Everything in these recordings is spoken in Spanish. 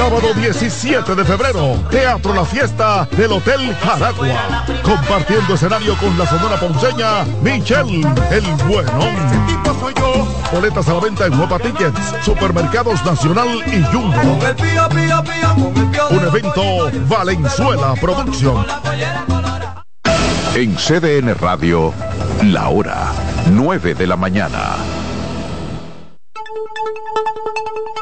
Sábado 17 de febrero, Teatro La Fiesta del Hotel Jaragua. Compartiendo escenario con la Sonora Ponceña, Michelle El Bueno. Boletas a la venta en Nueva Tickets, Supermercados Nacional y Jumbo. Un evento Valenzuela Producción. En CDN Radio, la hora 9 de la mañana.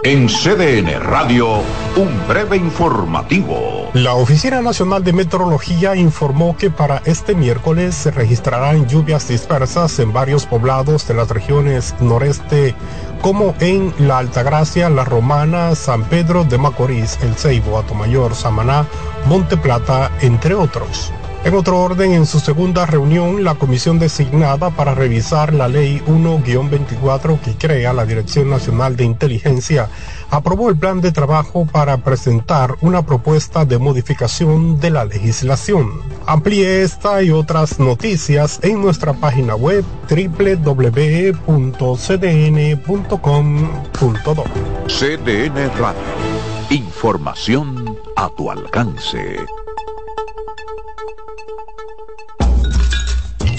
En CDN Radio, un breve informativo. La Oficina Nacional de Meteorología informó que para este miércoles se registrarán lluvias dispersas en varios poblados de las regiones noreste, como en La Altagracia, La Romana, San Pedro de Macorís, El Ceibo, Atomayor, Samaná, Monte Plata, entre otros. En otro orden, en su segunda reunión, la comisión designada para revisar la Ley 1-24 que crea la Dirección Nacional de Inteligencia aprobó el plan de trabajo para presentar una propuesta de modificación de la legislación. Amplíe esta y otras noticias en nuestra página web www.cdn.com.do. CDN Radio. Información a tu alcance.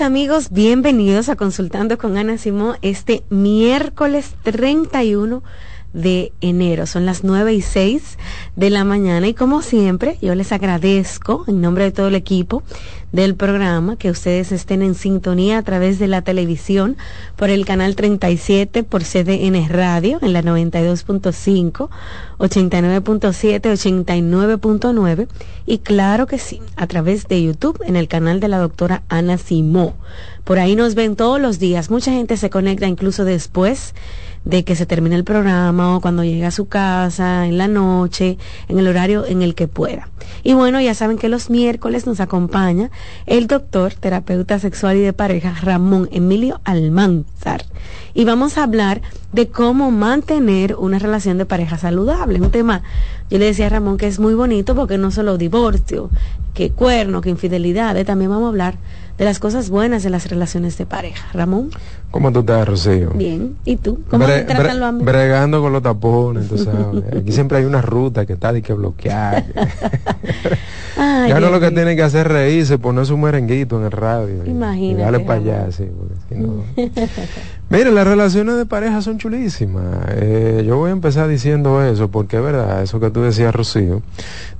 amigos, bienvenidos a Consultando con Ana Simón este miércoles 31 de enero. Son las 9 y 6 de la mañana y como siempre yo les agradezco en nombre de todo el equipo del programa que ustedes estén en sintonía a través de la televisión por el canal 37 por CDN Radio en la 92.5, 89.7, 89.9 y claro que sí, a través de YouTube en el canal de la doctora Ana Simó. Por ahí nos ven todos los días. Mucha gente se conecta incluso después de que se termine el programa o cuando llegue a su casa, en la noche, en el horario en el que pueda. Y bueno, ya saben que los miércoles nos acompaña el doctor, terapeuta sexual y de pareja, Ramón Emilio Almanzar. Y vamos a hablar de cómo mantener una relación de pareja saludable. Un tema, yo le decía a Ramón que es muy bonito porque no solo divorcio, que cuerno, que infidelidad, también vamos a hablar de las cosas buenas de las relaciones de pareja. Ramón. ¿Cómo tú estás, Rocío? Bien. ¿Y tú? ¿Cómo te tratan los amigos? Bregando con los tapones, tú sabes. Aquí siempre hay una ruta que está de que bloquear. ya no lo que tiene que hacer es reírse, poner su merenguito en el radio. Imagínate. Y darle para allá, sí. Mire, las relaciones de pareja son chulísimas. Eh, yo voy a empezar diciendo eso, porque es verdad, eso que tú decías, Rocío,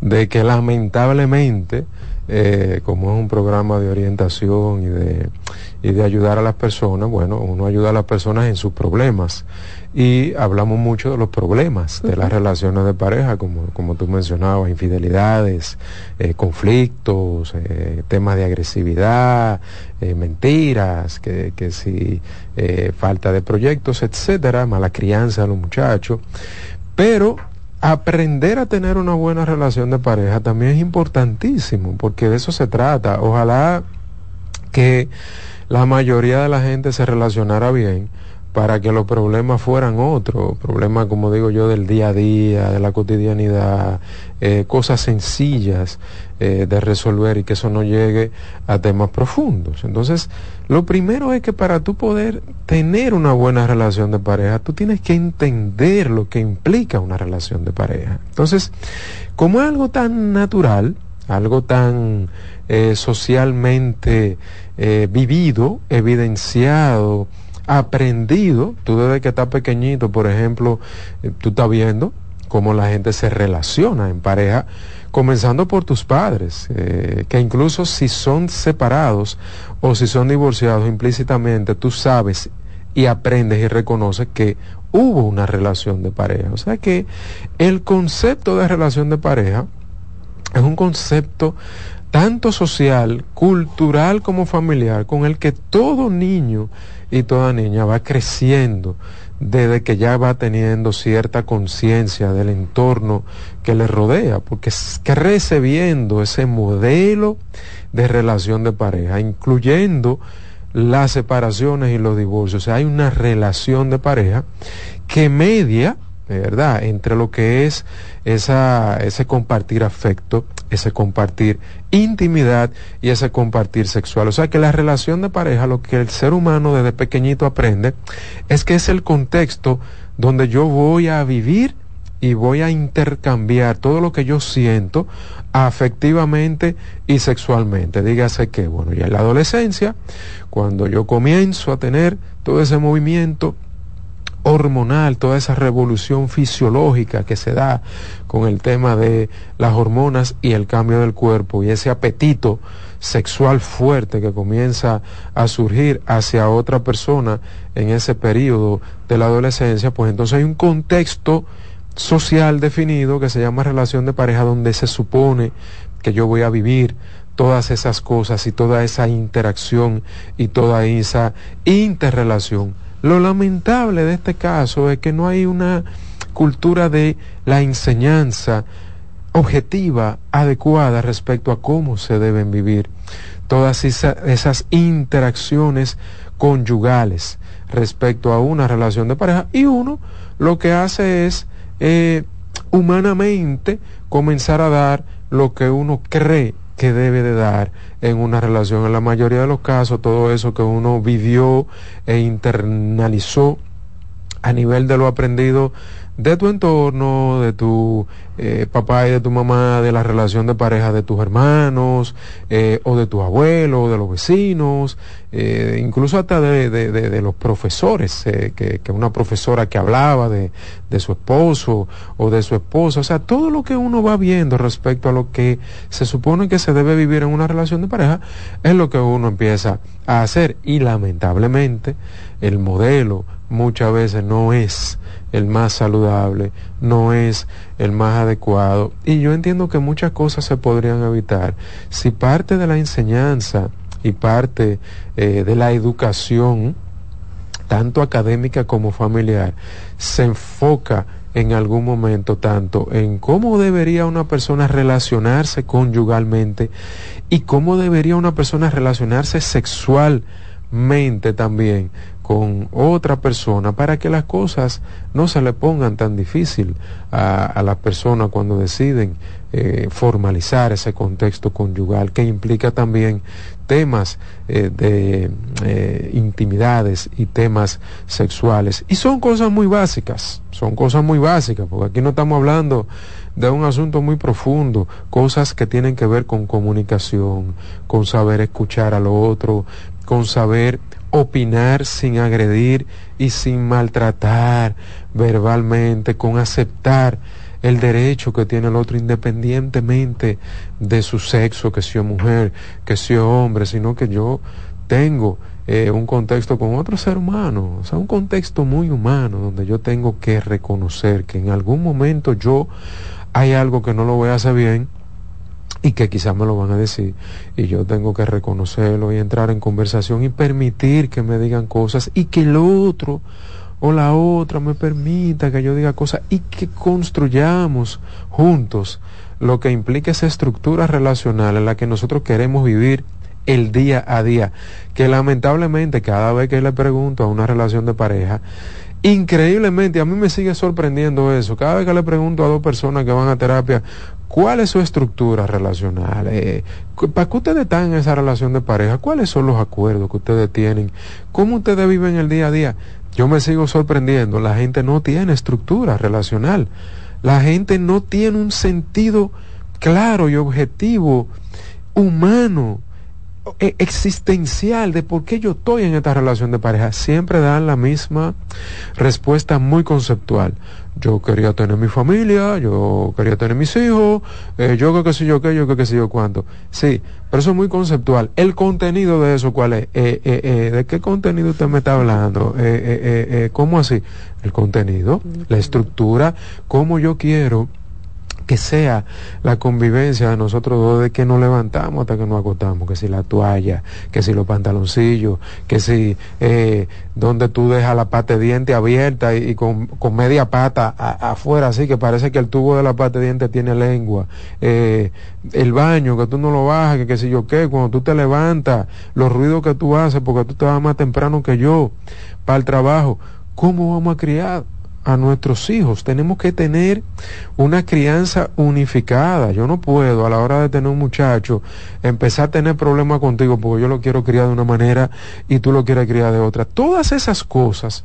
de que lamentablemente eh, como es un programa de orientación y de, y de ayudar a las personas, bueno, uno ayuda a las personas en sus problemas. Y hablamos mucho de los problemas de las relaciones de pareja, como, como tú mencionabas, infidelidades, eh, conflictos, eh, temas de agresividad, mentiras, que, que si falta de proyectos, etcétera, mala crianza de los muchachos. Pero aprender a tener una buena relación de pareja también es importantísimo, porque de eso se trata. Ojalá que la mayoría de la gente se relacionara bien para que los problemas fueran otros, problemas como digo yo del día a día, de la cotidianidad, eh, cosas sencillas eh, de resolver y que eso no llegue a temas profundos. Entonces, lo primero es que para tú poder tener una buena relación de pareja, tú tienes que entender lo que implica una relación de pareja. Entonces, como es algo tan natural, algo tan eh, socialmente vivido, evidenciado, aprendido, tú desde que estás pequeñito, por ejemplo, eh, tú estás viendo cómo la gente se relaciona en pareja, comenzando por tus padres, eh, que incluso si son separados o si son divorciados implícitamente, tú sabes y aprendes y reconoces que hubo una relación de pareja. O sea que el concepto de relación de pareja es un concepto tanto social, cultural como familiar, con el que todo niño y toda niña va creciendo desde que ya va teniendo cierta conciencia del entorno que le rodea, porque crece viendo ese modelo de relación de pareja, incluyendo las separaciones y los divorcios. O sea, hay una relación de pareja que media ¿verdad? Entre lo que es esa, ese compartir afecto, ese compartir intimidad y ese compartir sexual. O sea que la relación de pareja, lo que el ser humano desde pequeñito aprende, es que es el contexto donde yo voy a vivir y voy a intercambiar todo lo que yo siento afectivamente y sexualmente. Dígase que, bueno, ya en la adolescencia, cuando yo comienzo a tener todo ese movimiento hormonal, toda esa revolución fisiológica que se da con el tema de las hormonas y el cambio del cuerpo y ese apetito sexual fuerte que comienza a surgir hacia otra persona en ese periodo de la adolescencia, pues entonces hay un contexto social definido que se llama relación de pareja donde se supone que yo voy a vivir todas esas cosas y toda esa interacción y toda esa interrelación lo lamentable de este caso es que no hay una cultura de la enseñanza objetiva, adecuada respecto a cómo se deben vivir todas esas interacciones conyugales respecto a una relación de pareja. Y uno lo que hace es eh, humanamente comenzar a dar lo que uno cree que debe de dar en una relación. En la mayoría de los casos, todo eso que uno vivió e internalizó a nivel de lo aprendido de tu entorno, de tu eh, papá y de tu mamá, de la relación de pareja de tus hermanos, eh, o de tu abuelo, o de los vecinos, eh, incluso hasta de, de, de, los profesores, que, que, una profesora que hablaba de, de su esposo o de su esposa, o sea, todo lo que uno va viendo respecto a lo que se supone que se debe vivir en una relación de pareja, es lo que uno empieza a hacer. Y lamentablemente el modelo muchas veces no es el más saludable, no es el más adecuado. Y yo entiendo que muchas cosas se podrían evitar si parte de la enseñanza y parte eh, de la educación, tanto académica como familiar, se enfoca en algún momento tanto en cómo debería una persona relacionarse conyugalmente y cómo debería una persona relacionarse sexualmente también con otra persona para que las cosas no se le pongan tan difícil a, a las personas cuando deciden eh, formalizar ese contexto conyugal que implica también temas eh, de eh, intimidades y temas sexuales. Y son cosas muy básicas, son cosas muy básicas, porque aquí no estamos hablando de un asunto muy profundo, cosas que tienen que ver con comunicación, con saber escuchar al otro, con saber opinar sin agredir y sin maltratar verbalmente, con aceptar el derecho que tiene el otro independientemente de su sexo, que sea mujer, que sea hombre, sino que yo tengo eh, un contexto con otro ser humano, o sea, un contexto muy humano donde yo tengo que reconocer que en algún momento yo hay algo que no lo voy a hacer bien y que quizás me lo van a decir. Y yo tengo que reconocerlo y entrar en conversación y permitir que me digan cosas y que el otro o la otra me permita que yo diga cosas y que construyamos juntos lo que implica esa estructura relacional en la que nosotros queremos vivir el día a día, que lamentablemente cada vez que le pregunto a una relación de pareja, increíblemente a mí me sigue sorprendiendo eso, cada vez que le pregunto a dos personas que van a terapia, ¿Cuál es su estructura relacional? Eh, ¿Para qué ustedes están en esa relación de pareja? ¿Cuáles son los acuerdos que ustedes tienen? ¿Cómo ustedes viven el día a día? Yo me sigo sorprendiendo. La gente no tiene estructura relacional. La gente no tiene un sentido claro y objetivo, humano, existencial de por qué yo estoy en esta relación de pareja. Siempre dan la misma respuesta muy conceptual yo quería tener mi familia, yo quería tener mis hijos, eh, yo que sé yo qué, yo que sé yo cuánto. Sí, pero eso es muy conceptual. El contenido de eso, ¿cuál es? Eh, eh, eh ¿De qué contenido usted me está hablando? ¿Cómo así? El contenido, la estructura, cómo yo quiero que sea la convivencia de nosotros dos de que nos levantamos hasta que nos acostamos, que si la toalla, que si los pantaloncillos, que si eh, donde tú dejas la pata de diente abierta y, con, con, media pata afuera, así que parece que el tubo de la pata de diente tiene lengua, eh, el baño, que tú no lo bajas, que, que si yo qué, cuando tú te levantas, los ruidos que tú haces, porque tú te vas más temprano que yo para el trabajo, ¿cómo vamos a criar? A nuestros hijos. Tenemos que tener una crianza unificada. Yo no puedo a la hora de tener un muchacho empezar a tener problemas contigo porque yo lo quiero criar de una manera y tú lo quieres criar de otra. Todas esas cosas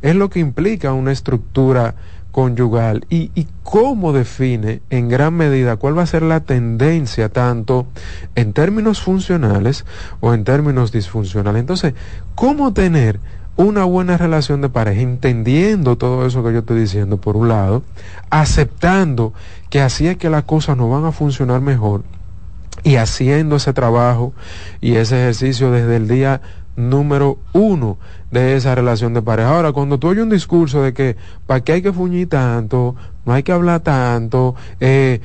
es lo que implica una estructura conyugal y, y, cómo define en gran medida cuál va a ser la tendencia tanto en términos funcionales o en términos disfuncionales. Entonces, ¿cómo tener una buena relación de pareja, entendiendo todo eso que yo estoy diciendo por un lado, aceptando que así es que las cosas no van a funcionar mejor y haciendo ese trabajo y ese ejercicio desde el día número uno de esa relación de pareja. Ahora, cuando tú oyes un discurso de que para qué hay que fuñir tanto, no hay que hablar tanto, eh,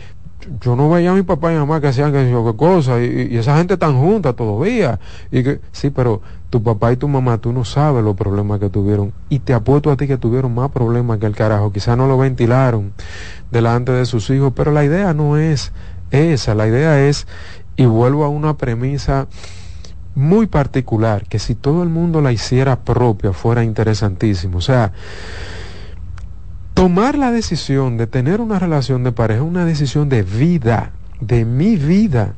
yo no veía a mi papá y mamá que hacían que qué cosa y, y, esa gente tan junta todavía. Y que sí pero tu papá y tu mamá tú no sabes los problemas que tuvieron. Y te apuesto a ti que tuvieron más problemas que el carajo. Quizás no lo ventilaron delante de sus hijos pero la idea no es esa. La idea es y vuelvo a una premisa muy particular que si todo el mundo la hiciera propia fuera interesantísimo. O sea tomar la decisión de tener una relación de pareja es una decisión de vida, de mi vida,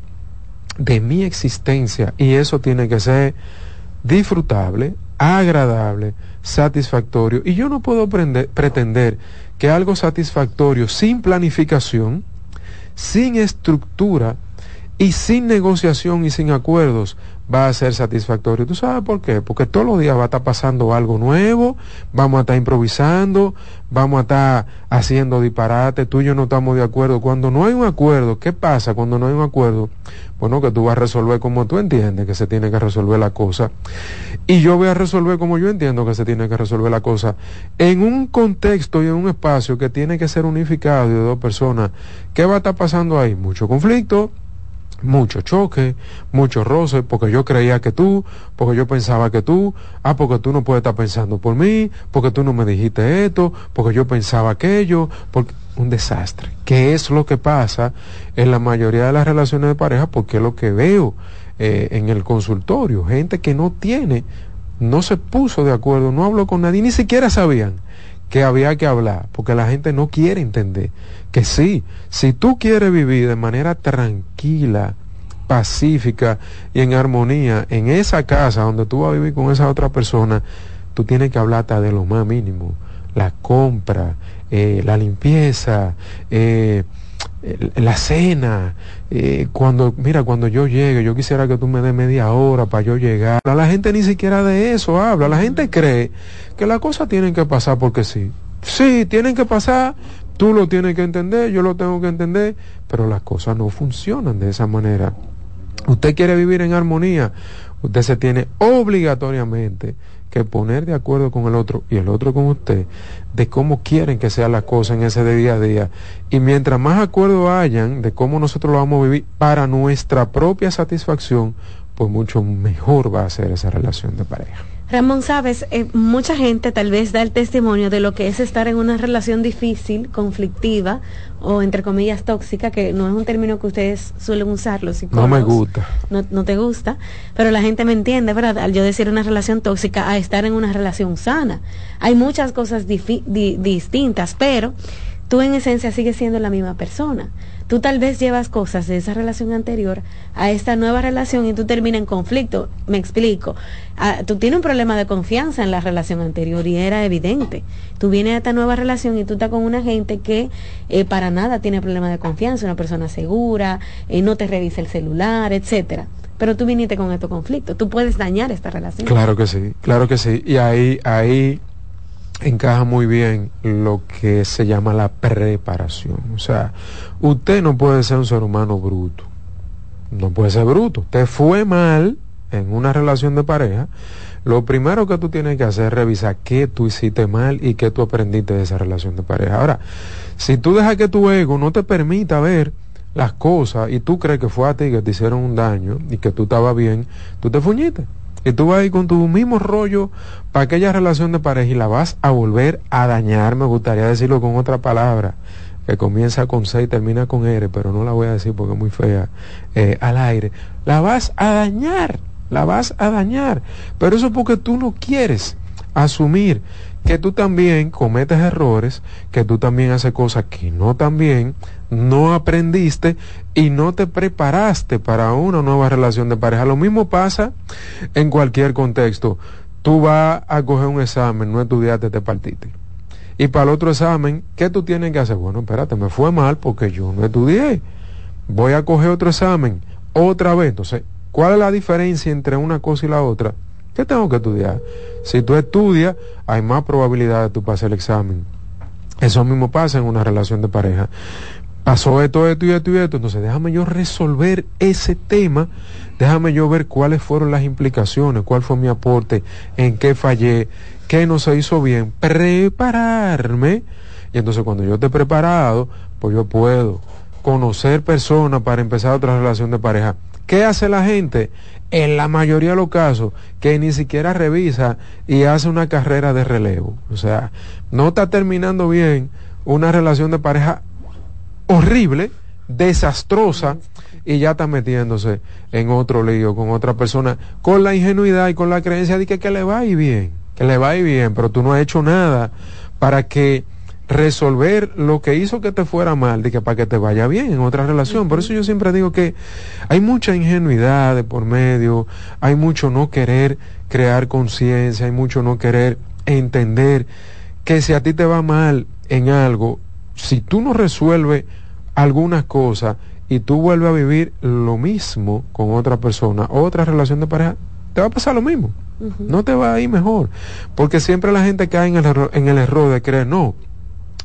de mi existencia. Y eso tiene que ser disfrutable, agradable, satisfactorio. Y yo no puedo pretender que algo satisfactorio sin planificación, sin estructura y sin negociación y sin acuerdos va a ser satisfactorio. ¿Tú sabes por qué? Porque todos los días va a estar pasando algo nuevo, vamos a estar improvisando, vamos a estar haciendo disparate, tú y yo no estamos de acuerdo. Cuando no hay un acuerdo, ¿qué pasa cuando no hay un acuerdo? Bueno, que tú vas a resolver como tú entiendes que se tiene que resolver la cosa. Y yo voy a resolver como yo entiendo que se tiene que resolver la cosa. En un contexto y en un espacio que tiene que ser unificado de dos personas, ¿qué va a estar pasando ahí? Mucho conflicto, mucho choque, mucho roce, porque yo creía que tú, porque yo pensaba que tú, ah, porque tú no puedes estar pensando por mí, porque tú no me dijiste esto, porque yo pensaba aquello, porque un desastre. ¿Qué es lo que pasa en la mayoría de las relaciones de pareja? Porque es lo que veo eh, en el consultorio, gente que no tiene, no se puso de acuerdo, no habló con nadie, ni siquiera sabían que había que hablar, porque la gente no quiere entender que sí, si tú quieres vivir de manera tranquila, pacífica y en armonía en esa casa donde tú vas a vivir con esa otra persona, tú tienes que hablar hasta de lo más mínimo, la compra, eh, la limpieza, eh, la cena, eh, cuando, mira, cuando yo llegue, yo quisiera que tú me des media hora para yo llegar. La gente ni siquiera de eso habla, la gente cree que las cosas tienen que pasar porque sí. Sí, tienen que pasar, tú lo tienes que entender, yo lo tengo que entender, pero las cosas no funcionan de esa manera. Usted quiere vivir en armonía, usted se tiene obligatoriamente que poner de acuerdo con el otro y el otro con usted de cómo quieren que sea la cosa en ese día a día. Y mientras más acuerdo hayan de cómo nosotros lo vamos a vivir para nuestra propia satisfacción, pues mucho mejor va a ser esa relación de pareja. Ramón, sabes, eh, mucha gente tal vez da el testimonio de lo que es estar en una relación difícil, conflictiva o entre comillas tóxica, que no es un término que ustedes suelen usar los No me gusta. No, no te gusta, pero la gente me entiende, ¿verdad? Al yo decir una relación tóxica a estar en una relación sana. Hay muchas cosas distintas, pero tú en esencia sigues siendo la misma persona tú tal vez llevas cosas de esa relación anterior a esta nueva relación y tú terminas en conflicto. Me explico. Ah, tú tienes un problema de confianza en la relación anterior y era evidente. Tú vienes a esta nueva relación y tú estás con una gente que eh, para nada tiene problema de confianza, una persona segura, eh, no te revisa el celular, etcétera. Pero tú viniste con estos conflictos. Tú puedes dañar esta relación. Claro que sí, claro que sí. Y ahí, ahí encaja muy bien lo que se llama la preparación. O sea, usted no puede ser un ser humano bruto. No puede ser bruto. Usted fue mal en una relación de pareja. Lo primero que tú tienes que hacer es revisar qué tú hiciste mal y qué tú aprendiste de esa relación de pareja. Ahora, si tú dejas que tu ego no te permita ver las cosas y tú crees que fue a ti que te hicieron un daño y que tú estabas bien, tú te fuñiste. Y tú vas a ir con tu mismo rollo para aquella relación de pareja y la vas a volver a dañar, me gustaría decirlo con otra palabra, que comienza con C y termina con R, pero no la voy a decir porque es muy fea, eh, al aire. La vas a dañar, la vas a dañar. Pero eso porque tú no quieres asumir que tú también cometes errores, que tú también haces cosas que no tan bien, no aprendiste y no te preparaste para una nueva relación de pareja. Lo mismo pasa en cualquier contexto. Tú vas a coger un examen, no estudiaste, te partiste. Y para el otro examen, ¿qué tú tienes que hacer? Bueno, espérate, me fue mal porque yo no estudié. Voy a coger otro examen otra vez. Entonces, ¿cuál es la diferencia entre una cosa y la otra? ¿Qué tengo que estudiar? Si tú estudias, hay más probabilidad de tú pasar el examen. Eso mismo pasa en una relación de pareja. Pasó esto, esto y esto y esto. Entonces, déjame yo resolver ese tema. Déjame yo ver cuáles fueron las implicaciones, cuál fue mi aporte, en qué fallé, qué no se hizo bien. Prepararme. Y entonces, cuando yo esté preparado, pues yo puedo conocer personas para empezar otra relación de pareja. ¿Qué hace la gente? En la mayoría de los casos, que ni siquiera revisa y hace una carrera de relevo. O sea, no está terminando bien una relación de pareja horrible, desastrosa, y ya está metiéndose en otro lío con otra persona, con la ingenuidad y con la creencia de que, que le va a ir bien, que le va a ir bien, pero tú no has hecho nada para que resolver lo que hizo que te fuera mal, de que para que te vaya bien en otra relación. Por eso yo siempre digo que hay mucha ingenuidad de por medio, hay mucho no querer crear conciencia, hay mucho no querer entender que si a ti te va mal en algo, si tú no resuelves algunas cosas y tú vuelves a vivir lo mismo con otra persona, otra relación de pareja, te va a pasar lo mismo. No te va a ir mejor. Porque siempre la gente cae en el, error, en el error de creer, no,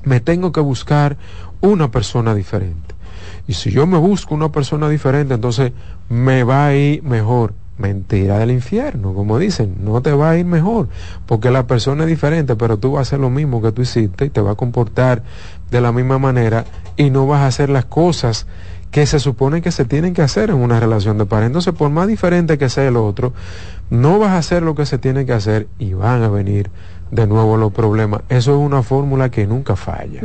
me tengo que buscar una persona diferente. Y si yo me busco una persona diferente, entonces me va a ir mejor. Mentira del infierno, como dicen, no te va a ir mejor, porque la persona es diferente, pero tú vas a hacer lo mismo que tú hiciste y te va a comportar de la misma manera y no vas a hacer las cosas que se supone que se tienen que hacer en una relación de pareja. Entonces, por más diferente que sea el otro, no vas a hacer lo que se tiene que hacer y van a venir de nuevo los problemas. Eso es una fórmula que nunca falla.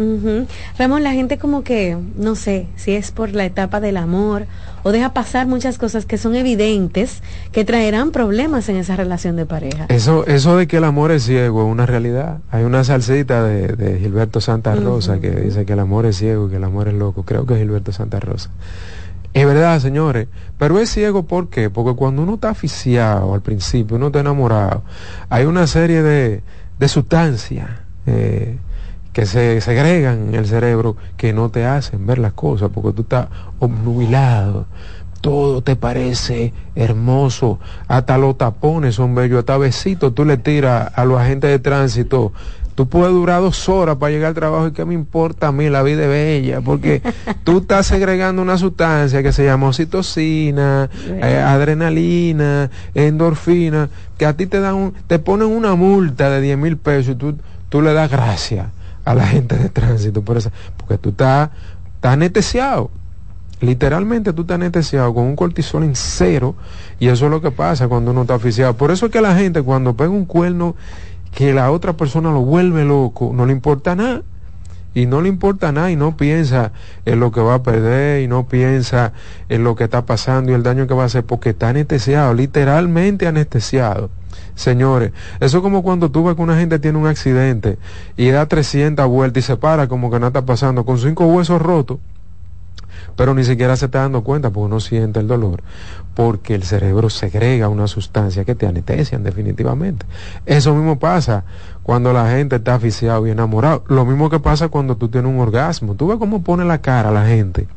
Ramón, la gente como que, no sé, si es por la etapa del amor o deja pasar muchas cosas que son evidentes que traerán problemas en esa relación de pareja. Eso, eso de que el amor es ciego es una realidad. Hay una salsita de, Gilberto Santa Rosa que dice que el amor es ciego, que el amor es loco. Creo que es Gilberto Santa Rosa. Es verdad, señores, pero es ciego ¿por qué? Porque cuando uno está aficiado al principio, uno está enamorado, hay una serie de, de sustancias eh, que se segregan en el cerebro que no te hacen ver las cosas porque tú estás obnubilado. Todo te parece hermoso, hasta los tapones son bellos, hasta besitos tú le tiras a los agentes de tránsito Tú puedes durar dos horas para llegar al trabajo y qué me importa a mí, la vida es bella, porque tú estás segregando una sustancia que se llama oxitocina, eh, adrenalina, endorfina, que a ti te dan te ponen una multa de 10 mil pesos y tú, tú le das gracias a la gente de tránsito por eso, porque tú estás, estás anestesiado. Literalmente tú estás anestesiado con un cortisol en cero y eso es lo que pasa cuando uno está oficiado. Por eso es que la gente cuando pega un cuerno que la otra persona lo vuelve loco, no le importa nada. Y no le importa nada y no piensa en lo que va a perder y no piensa en lo que está pasando y el daño que va a hacer porque está anestesiado, literalmente anestesiado. Señores, eso es como cuando tú ves que una gente tiene un accidente y da 300 vueltas y se para como que nada está pasando con cinco huesos rotos pero ni siquiera se está dando cuenta porque uno siente el dolor, porque el cerebro segrega una sustancia que te anestesian definitivamente. Eso mismo pasa cuando la gente está aficiado y enamorado. Lo mismo que pasa cuando tú tienes un orgasmo. Tú ves cómo pone la cara la gente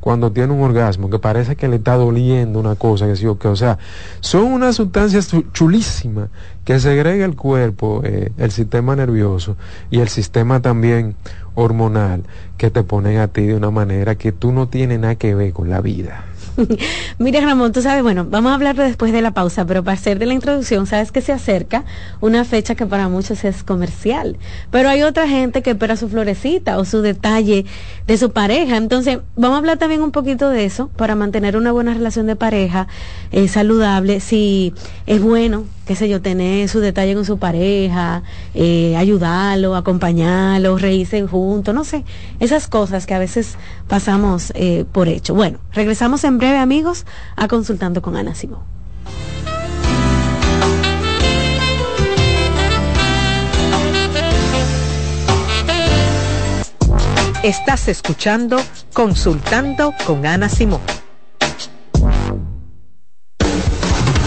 cuando tiene un orgasmo, que parece que le está doliendo una cosa, que sí o que, o sea, son unas sustancias chulísimas que segrega el cuerpo, eh, el sistema nervioso y el sistema también hormonal, que te ponen a ti de una manera que tú no tienes nada que ver con la vida. Mira, Ramón, tú sabes, bueno, vamos a hablar después de la pausa, pero para hacer de la introducción, sabes que se acerca una fecha que para muchos es comercial, pero hay otra gente que espera su florecita o su detalle de su pareja. Entonces, vamos a hablar también un poquito de eso para mantener una buena relación de pareja eh, saludable, si es bueno qué sé yo, tener su detalle con su pareja, eh, ayudarlo, acompañarlo, reírse juntos, no sé, esas cosas que a veces pasamos eh, por hecho. Bueno, regresamos en breve amigos a Consultando con Ana Simón. Estás escuchando Consultando con Ana Simón.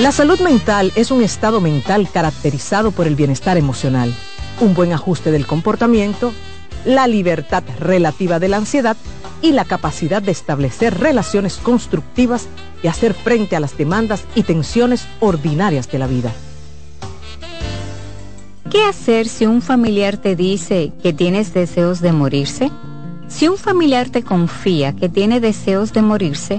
La salud mental es un estado mental caracterizado por el bienestar emocional, un buen ajuste del comportamiento, la libertad relativa de la ansiedad y la capacidad de establecer relaciones constructivas y hacer frente a las demandas y tensiones ordinarias de la vida. ¿Qué hacer si un familiar te dice que tienes deseos de morirse? Si un familiar te confía que tiene deseos de morirse,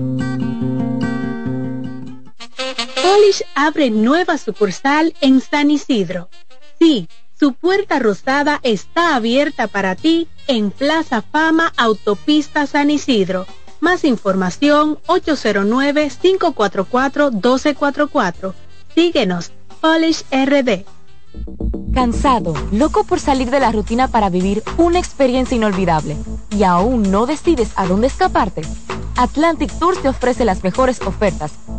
Polish abre nueva sucursal en San Isidro. Sí, su puerta rosada está abierta para ti en Plaza Fama Autopista San Isidro. Más información 809-544-1244. Síguenos, Polish RD. Cansado, loco por salir de la rutina para vivir una experiencia inolvidable y aún no decides a dónde escaparte. Atlantic Tours te ofrece las mejores ofertas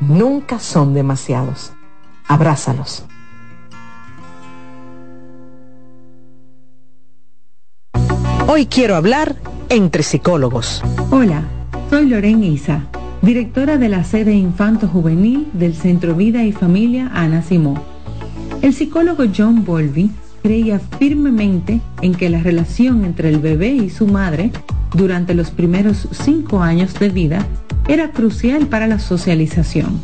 nunca son demasiados. Abrázalos. Hoy quiero hablar entre psicólogos. Hola, soy Lorena Isa, directora de la sede Infanto Juvenil del Centro Vida y Familia Ana Simó. El psicólogo John Bolby creía firmemente en que la relación entre el bebé y su madre durante los primeros cinco años de vida era crucial para la socialización.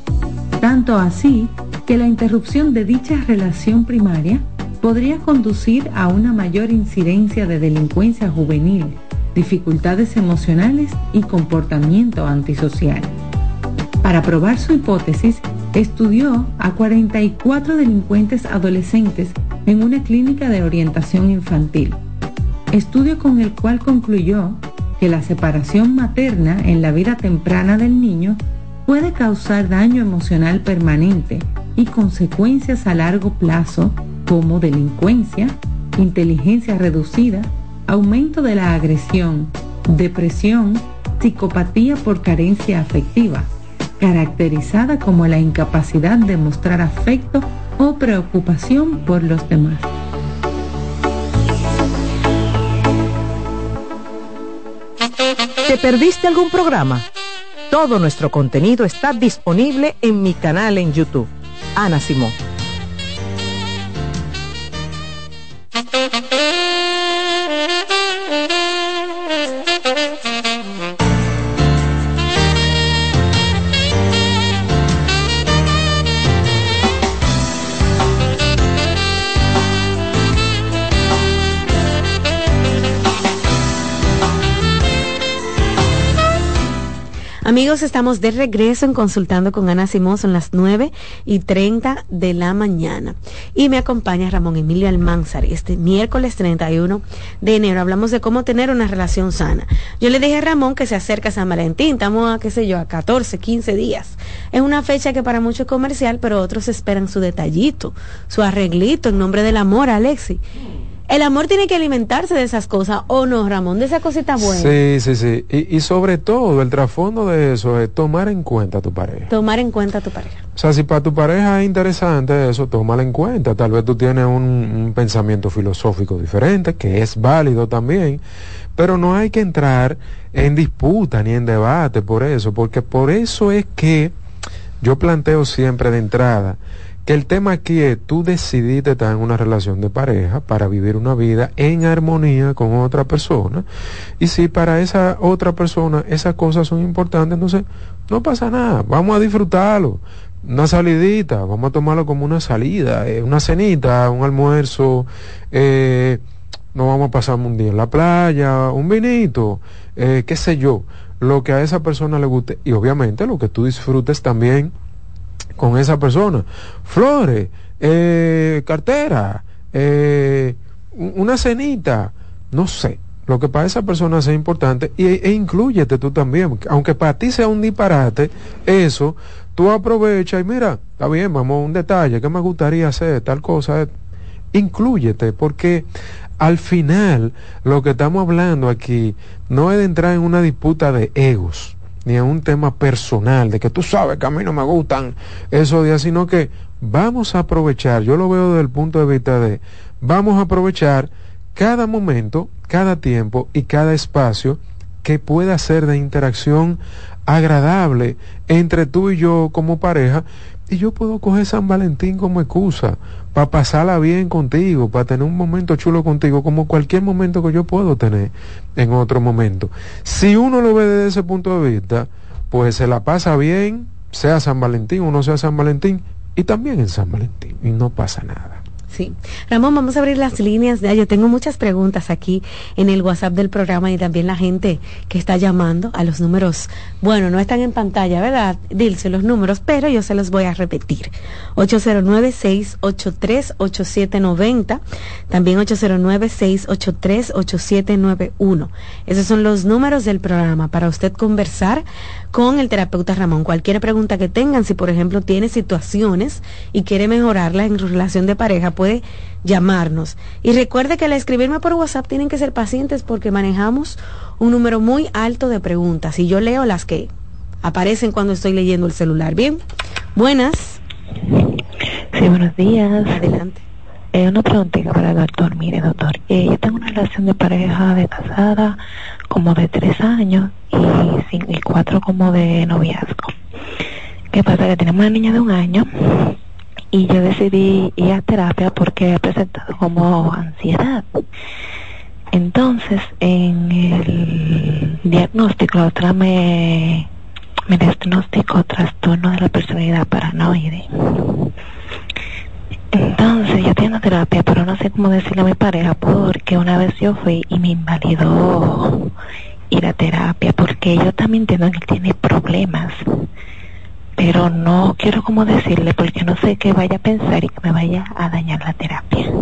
Tanto así que la interrupción de dicha relación primaria podría conducir a una mayor incidencia de delincuencia juvenil, dificultades emocionales y comportamiento antisocial. Para probar su hipótesis, estudió a 44 delincuentes adolescentes en una clínica de orientación infantil, estudio con el cual concluyó que la separación materna en la vida temprana del niño puede causar daño emocional permanente y consecuencias a largo plazo como delincuencia, inteligencia reducida, aumento de la agresión, depresión, psicopatía por carencia afectiva, caracterizada como la incapacidad de mostrar afecto o preocupación por los demás. ¿Te perdiste algún programa? Todo nuestro contenido está disponible en mi canal en YouTube. Ana Simón. Amigos, estamos de regreso en Consultando con Ana Simón, son las 9 y 30 de la mañana. Y me acompaña Ramón Emilio Almanzar. Este miércoles 31 de enero hablamos de cómo tener una relación sana. Yo le dije a Ramón que se acerca San Valentín, estamos a, qué sé yo, a 14, 15 días. Es una fecha que para muchos es comercial, pero otros esperan su detallito, su arreglito en nombre del amor, Alexi. El amor tiene que alimentarse de esas cosas, ¿o no, Ramón? De esa cosita buena. Sí, sí, sí. Y, sobre todo, el trasfondo de eso es tomar en cuenta a tu pareja. Tomar en cuenta a tu pareja. O sea, si para tu pareja es interesante eso, tómalo en cuenta. Tal vez tú tienes un, un pensamiento filosófico diferente, que es válido también, pero no hay que entrar en disputa ni en debate por eso, porque por eso es que yo planteo siempre de entrada el tema aquí es, tú decidiste estar en una relación de pareja para vivir una vida en armonía con otra persona. Y si para esa otra persona esas cosas son importantes, entonces no pasa nada, vamos a disfrutarlo. Una salidita, vamos a tomarlo como una salida, eh, una cenita, un almuerzo, eh, no vamos a pasar un día en la playa, un vinito, eh, qué sé yo, lo que a esa persona le guste y obviamente lo que tú disfrutes también con esa persona. Flores, eh, cartera, eh, una cenita, no sé. Lo que para esa persona sea importante y, e incluyete tú también. Aunque para ti sea un disparate, eso, tú aprovecha y mira, está bien, vamos a un detalle, ¿qué me gustaría hacer? Tal cosa. Inclúyete, porque al final lo que estamos hablando aquí no es de entrar en una disputa de egos ni a un tema personal, de que tú sabes que a mí no me gustan esos días, sino que vamos a aprovechar, yo lo veo desde el punto de vista de, vamos a aprovechar cada momento, cada tiempo y cada espacio que pueda ser de interacción agradable entre tú y yo como pareja y yo puedo coger San Valentín como excusa para pasarla bien contigo, para tener un momento chulo contigo, como cualquier momento que yo puedo tener en otro momento. Si uno lo ve desde ese punto de vista, pues se la pasa bien, sea San Valentín o no sea San Valentín, y también en San Valentín, y no pasa nada. Sí. Ramón, vamos a abrir las líneas de Yo tengo muchas preguntas aquí en el WhatsApp del programa y también la gente que está llamando a los números. Bueno, no están en pantalla, ¿verdad? Dilce los números, pero yo se los voy a repetir. 809-683-8790. También 809-683-8791. Esos son los números del programa para usted conversar con el terapeuta Ramón. Cualquier pregunta que tengan, si por ejemplo tiene situaciones y quiere mejorarla en relación de pareja, puede llamarnos. Y recuerde que al escribirme por WhatsApp tienen que ser pacientes porque manejamos un número muy alto de preguntas y yo leo las que aparecen cuando estoy leyendo el celular. Bien, buenas. Sí, buenos días. Adelante. Eh, una preguntita para el doctor. Mire, doctor, eh, yo tengo una relación de pareja de casada como de tres años y, y cuatro como de noviazgo. ¿Qué pasa? Que tenemos una niña de un año y yo decidí ir a terapia porque he presentado como ansiedad. Entonces, en el diagnóstico, la otra me, diagnosticó trastorno de la personalidad paranoide. Entonces yo tengo terapia, pero no sé cómo decirle a mi pareja porque una vez yo fui y me invalidó ir a terapia porque yo también entiendo que tiene problemas. Pero no quiero cómo decirle porque no sé qué vaya a pensar y que me vaya a dañar la terapia.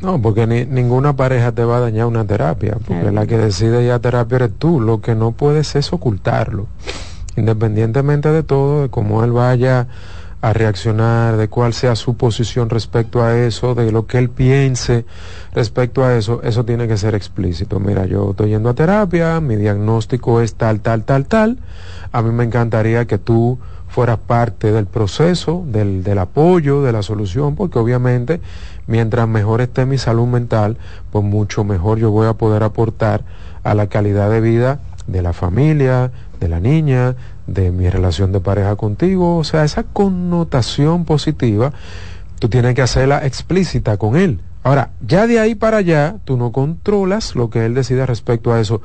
No, porque ni, ninguna pareja te va a dañar una terapia, porque la que decide ir a terapia eres tú. Lo que no puedes es ocultarlo. Independientemente de todo, de cómo él vaya a reaccionar, de cuál sea su posición respecto a eso, de lo que él piense respecto a eso, eso tiene que ser explícito. Mira, yo estoy yendo a terapia, mi diagnóstico es tal, tal, tal, tal. A mí me encantaría que tú fueras parte del proceso, del, del apoyo, de la solución, porque obviamente mientras mejor esté mi salud mental, pues mucho mejor yo voy a poder aportar a la calidad de vida de la familia, de la niña, de mi relación de pareja contigo. O sea, esa connotación positiva, tú tienes que hacerla explícita con él. Ahora, ya de ahí para allá, tú no controlas lo que él decida respecto a eso,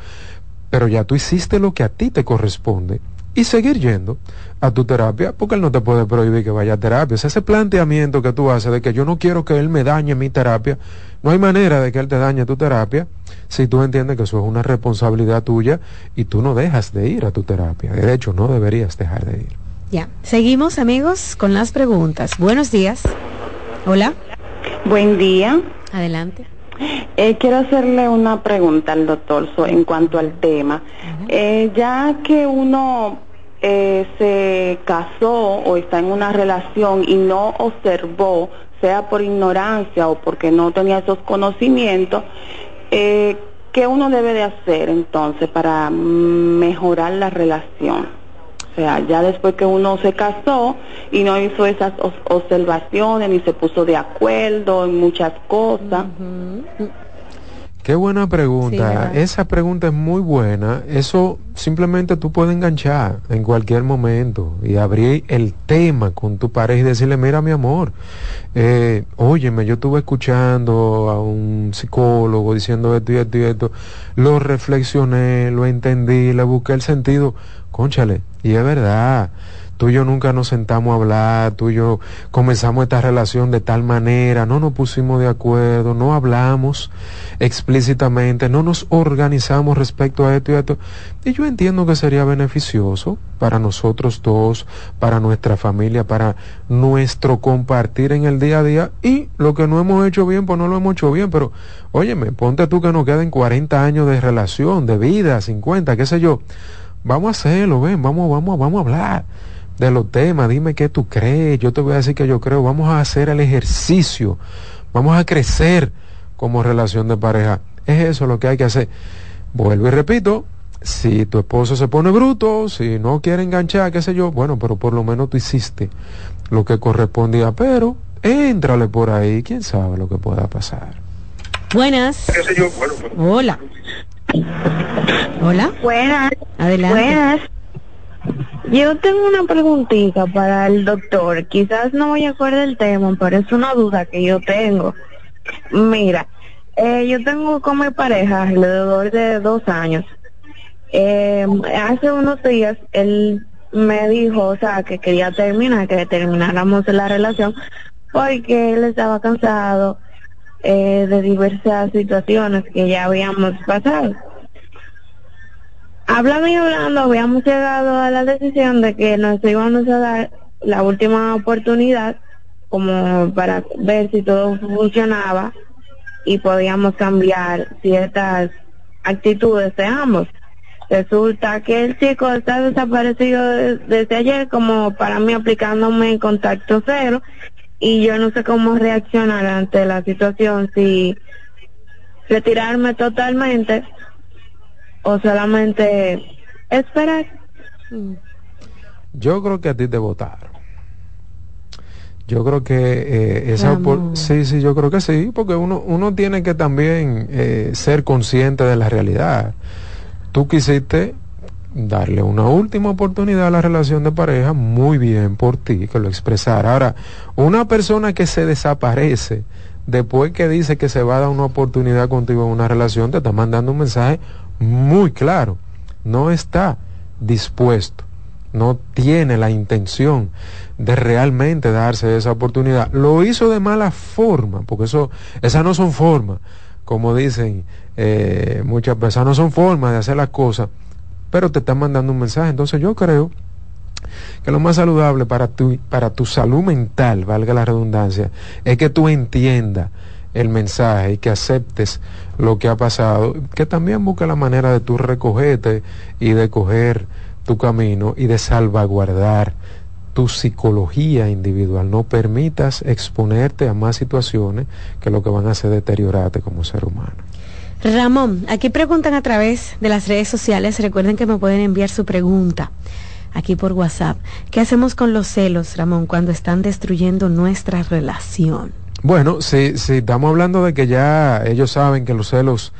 pero ya tú hiciste lo que a ti te corresponde y seguir yendo a tu terapia, porque él no te puede prohibir que vaya a terapia. ese planteamiento que tú haces de que yo no quiero que él me dañe mi terapia, no hay manera de que él te dañe tu terapia si tú entiendes que eso es una responsabilidad tuya y tú no dejas de ir a tu terapia. De hecho, no deberías dejar de ir. Ya, seguimos amigos con las preguntas. Buenos días. Hola. Buen día. Adelante. Eh, quiero hacerle una pregunta al doctor en cuanto al tema. Eh, ya que uno eh, se casó o está en una relación y no observó, sea por ignorancia o porque no tenía esos conocimientos, ¿qué uno debe de hacer entonces para mejorar la relación? O sea, ya después que uno se casó y no hizo esas observaciones ni se puso de acuerdo en muchas cosas. Qué buena pregunta. Esa pregunta es muy buena. Eso simplemente tú puedes enganchar en cualquier momento y abrir el tema con tu pareja y decirle, mira mi amor, eh, óyeme, yo estuve escuchando a un psicólogo diciendo esto y esto y esto, lo reflexioné, lo entendí, le busqué el sentido Conchale, y es verdad, tú y yo nunca nos sentamos a hablar, tú y yo comenzamos esta relación de tal manera, no nos pusimos de acuerdo, no hablamos explícitamente, no nos organizamos respecto a esto y esto. Y yo entiendo que sería beneficioso para nosotros dos, para nuestra familia, para nuestro compartir en el día a día. Y lo que no hemos hecho bien, pues no lo hemos hecho bien, pero óyeme, ponte tú que nos queden 40 años de relación, de vida, 50, qué sé yo. Vamos a hacerlo, ven, vamos, vamos, vamos a hablar de los temas, dime qué tú crees, yo te voy a decir que yo creo, vamos a hacer el ejercicio, vamos a crecer como relación de pareja. Es eso lo que hay que hacer. Vuelvo y repito, si tu esposo se pone bruto, si no quiere enganchar, qué sé yo, bueno, pero por lo menos tú hiciste lo que correspondía, pero éntrale por ahí, quién sabe lo que pueda pasar. Buenas. ¿Qué sé yo? Bueno, pues, Hola. Hola. Buenas. Adelante. Buenas. Yo tengo una preguntita para el doctor. Quizás no voy a acordar el tema, pero es una duda que yo tengo. Mira, eh, yo tengo con mi pareja alrededor de dos años. Eh, hace unos días él me dijo, o sea, que quería terminar, que termináramos la relación, porque él estaba cansado eh, de diversas situaciones que ya habíamos pasado. Hablando y hablando, habíamos llegado a la decisión de que nos íbamos a dar la última oportunidad como para ver si todo funcionaba y podíamos cambiar ciertas actitudes de ambos. Resulta que el chico está desaparecido desde ayer como para mí aplicándome en contacto cero y yo no sé cómo reaccionar ante la situación, si retirarme totalmente o solamente esperar. Yo creo que a ti te votaron. Yo creo que eh, esa sí, sí, yo creo que sí, porque uno, uno tiene que también eh, ser consciente de la realidad. Tú quisiste darle una última oportunidad a la relación de pareja, muy bien por ti que lo expresara. Ahora, una persona que se desaparece después que dice que se va a dar una oportunidad contigo en una relación, te está mandando un mensaje muy claro. No está dispuesto no tiene la intención de realmente darse esa oportunidad. Lo hizo de mala forma, porque eso, esas no son formas, como dicen eh, muchas personas, no son formas de hacer las cosas, pero te están mandando un mensaje. Entonces yo creo que lo más saludable para tu, para tu salud mental, valga la redundancia, es que tú entiendas el mensaje y que aceptes lo que ha pasado, que también busque la manera de tú recogerte y de coger tu camino y de salvaguardar tu psicología individual. No permitas exponerte a más situaciones que lo que van a hacer deteriorarte como ser humano. Ramón, aquí preguntan a través de las redes sociales. Recuerden que me pueden enviar su pregunta aquí por WhatsApp. ¿Qué hacemos con los celos, Ramón, cuando están destruyendo nuestra relación? Bueno, si, si estamos hablando de que ya ellos saben que los celos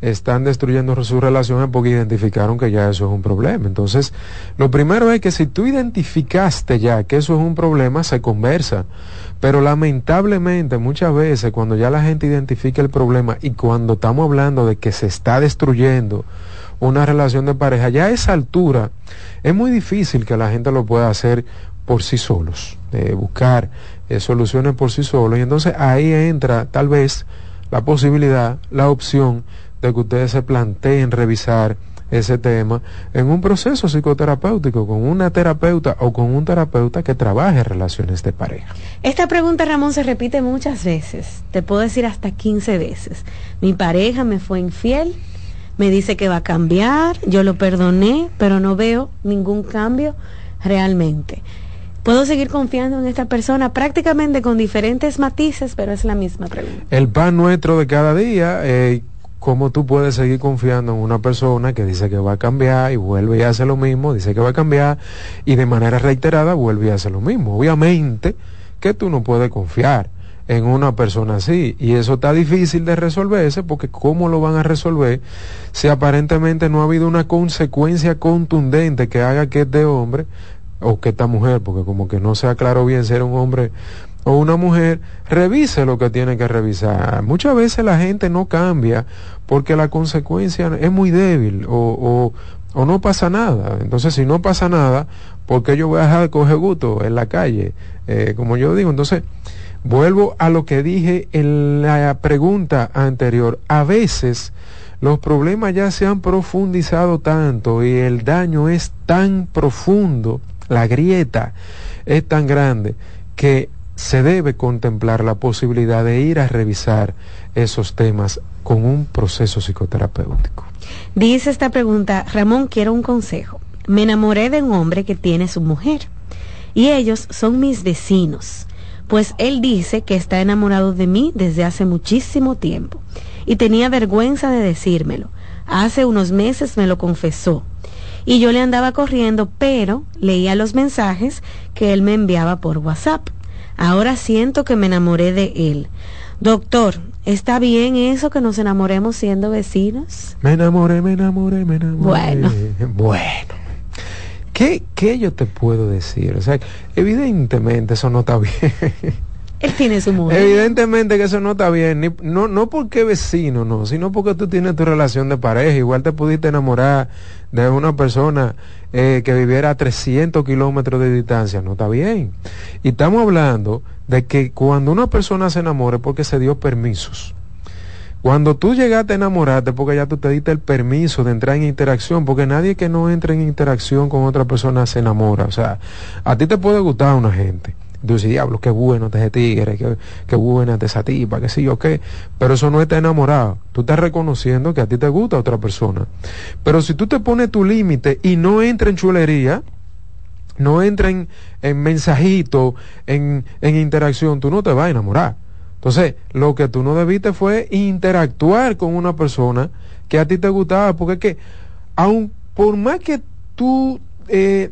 están destruyendo su relación es porque identificaron que ya eso es un problema. Entonces, lo primero es que si tú identificaste ya que eso es un problema, se conversa. Pero lamentablemente muchas veces cuando ya la gente identifica el problema y cuando estamos hablando de que se está destruyendo una relación de pareja, ya a esa altura es muy difícil que la gente lo pueda hacer por sí solos, buscar eh, soluciones por sí solos. Y entonces ahí entra tal vez la posibilidad, la opción de que ustedes se planteen revisar ese tema en un proceso psicoterapéutico con una terapeuta o con un terapeuta que trabaje relaciones de pareja. Esta pregunta, Ramón, se repite muchas veces. Te puedo decir hasta 15 veces. Mi pareja me fue infiel, me dice que va a cambiar, yo lo perdoné, pero no veo ningún cambio realmente. Puedo seguir confiando en esta persona prácticamente con diferentes matices, pero es la misma pregunta. El pan nuestro de cada día, eh, ¿cómo tú puedes seguir confiando en una persona que dice que va a cambiar y vuelve y hace lo mismo, dice que va a cambiar y de manera reiterada vuelve y hace lo mismo? Obviamente que tú no puedes confiar en una persona así y eso está difícil de resolverse porque ¿cómo lo van a resolver si aparentemente no ha habido una consecuencia contundente que haga que este hombre o que esta mujer, porque como que no se aclaró bien si era un hombre o una mujer, revise lo que tiene que revisar. Muchas veces la gente no cambia porque la consecuencia es muy débil o, o, no pasa nada. Entonces, si no pasa nada, ¿por qué yo voy a dejar de coger gusto en la calle? Eh, como yo digo, entonces, vuelvo a lo que dije en la pregunta anterior. A veces los problemas ya se han profundizado tanto y el daño es tan profundo, la grieta es tan grande que se debe contemplar la posibilidad de ir a revisar esos temas con un proceso psicoterapéutico. Dice esta pregunta, Ramón, quiero un consejo. Me enamoré de un hombre que tiene su mujer y ellos son mis vecinos, pues él dice que está enamorado de mí desde hace muchísimo tiempo y tenía vergüenza de decírmelo. Hace unos meses me lo confesó y yo le andaba corriendo, pero leía los mensajes que él me enviaba por WhatsApp. Ahora siento que me enamoré de él. Doctor, ¿está bien eso que nos enamoremos siendo vecinos? Me enamoré, me enamoré, me enamoré. Bueno. Bueno. ¿Qué, ¿Qué yo te puedo decir? O sea, evidentemente eso no está bien. Él tiene su mujer. Evidentemente que eso no está bien, no, no porque vecino, no, sino porque tú tienes tu relación de pareja. Igual te pudiste enamorar de una persona eh, que viviera a 300 kilómetros de distancia, no está bien. Y estamos hablando de que cuando una persona se enamora es porque se dio permisos. Cuando tú llegaste a enamorarte, porque ya tú te diste el permiso de entrar en interacción, porque nadie que no entre en interacción con otra persona se enamora. O sea, a ti te puede gustar una gente Tú dices, diablo, qué bueno te ese tigre, qué, qué buena te esa tipa, qué sé yo qué. Pero eso no está enamorado. Tú estás reconociendo que a ti te gusta otra persona. Pero si tú te pones tu límite y no entra en chulería, no entra en, mensajito, en, en interacción, tú no te vas a enamorar. Entonces, lo que tú no debiste fue interactuar con una persona que a ti te gustaba, porque es que, aun por más que tú eh,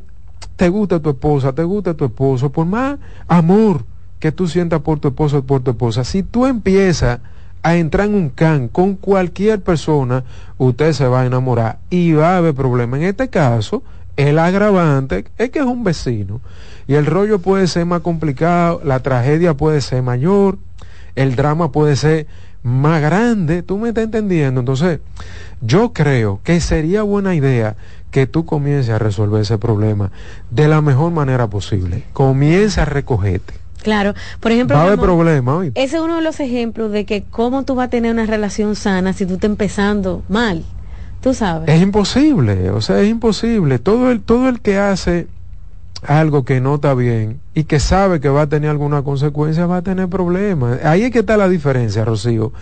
te gusta tu esposa, te gusta tu esposo, por más amor que tú sientas por tu esposo por tu esposa, si tú empiezas a entrar en un can con cualquier persona, usted se va a enamorar y va a haber problemas. En este caso, el agravante es que es un vecino y el rollo puede ser más complicado, la tragedia puede ser mayor, el drama puede ser más grande, tú me estás entendiendo. Entonces, yo creo que sería buena idea que tú comiences a resolver ese problema de la mejor manera posible. Comienza a recogerte. Claro, por ejemplo, va a haber problema ese es uno de los ejemplos de que cómo tú vas a tener una relación sana si tú estás empezando mal. Tú sabes. Es imposible, o sea, es imposible. Todo el todo el que hace algo que no está bien y que sabe que va a tener alguna consecuencia va a tener problemas. Ahí es que está la diferencia, Rocío,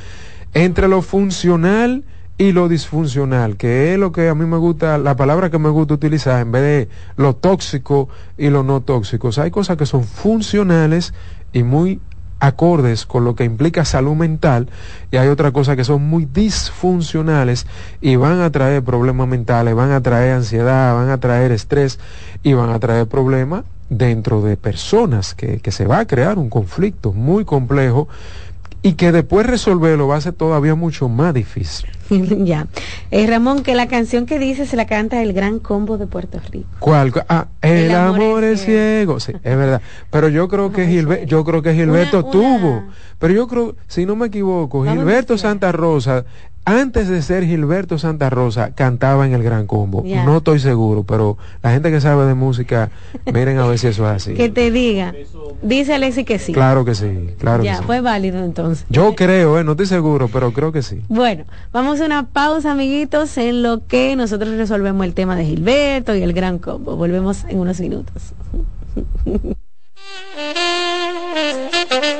entre lo funcional y lo disfuncional, que es lo que a mí me gusta, la palabra que me gusta utilizar en vez de lo tóxico y lo no tóxico. O sea, hay cosas que son funcionales y muy acordes con lo que implica salud mental y hay otras cosas que son muy disfuncionales y van a traer problemas mentales, van a traer ansiedad, van a traer estrés y van a traer problemas dentro de personas que, que se va a crear un conflicto muy complejo y que después resolverlo va a ser todavía mucho más difícil. ya. Eh, Ramón, que la canción que dice se la canta el Gran Combo de Puerto Rico. ¿Cuál? Ah, El, amor, es ciego. Sí, es verdad. Pero yo creo que Gilberto, yo creo que Gilberto tuvo. Pero yo creo, si no me equivoco, Gilberto Santa Rosa antes de ser Gilberto Santa Rosa, cantaba en el Gran Combo. No estoy seguro, pero la gente que sabe de música, miren a ver si eso es así. Que te diga. Dice Alexi que sí. Claro que sí, claro ya, fue válido entonces. Yo creo, eh, no estoy seguro, pero creo que sí. Bueno, vamos a una pausa, amiguitos, en lo que nosotros resolvemos el tema de Gilberto y el Gran Combo. Volvemos en unos minutos.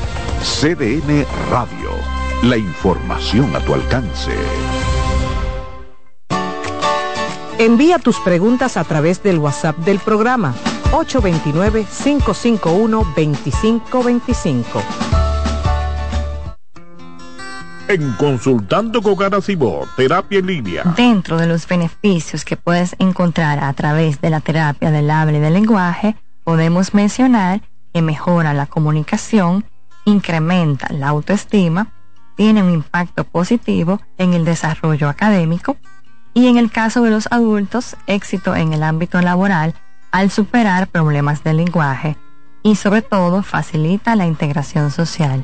CDN Radio. La información a tu alcance. Envía tus preguntas a través del WhatsApp del programa 829-551-2525. En Consultando con Garacimo, Terapia en Línea. Dentro de los beneficios que puedes encontrar a través de la terapia del habla y del lenguaje, podemos mencionar que mejora la comunicación, incrementa la autoestima, tiene un impacto positivo en el desarrollo académico y en el caso de los adultos, éxito en el ámbito laboral al superar problemas de lenguaje y sobre todo facilita la integración social.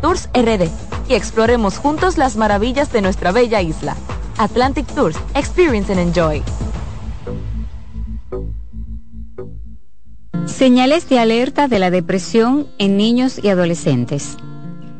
Tours RD y exploremos juntos las maravillas de nuestra bella isla. Atlantic Tours, Experience and Enjoy. Señales de alerta de la depresión en niños y adolescentes.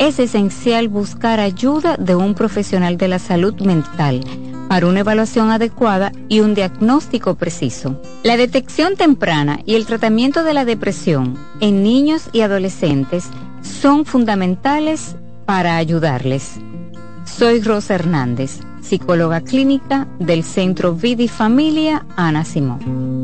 es esencial buscar ayuda de un profesional de la salud mental para una evaluación adecuada y un diagnóstico preciso. La detección temprana y el tratamiento de la depresión en niños y adolescentes son fundamentales para ayudarles. Soy Rosa Hernández, psicóloga clínica del Centro Vida y Familia Ana Simón.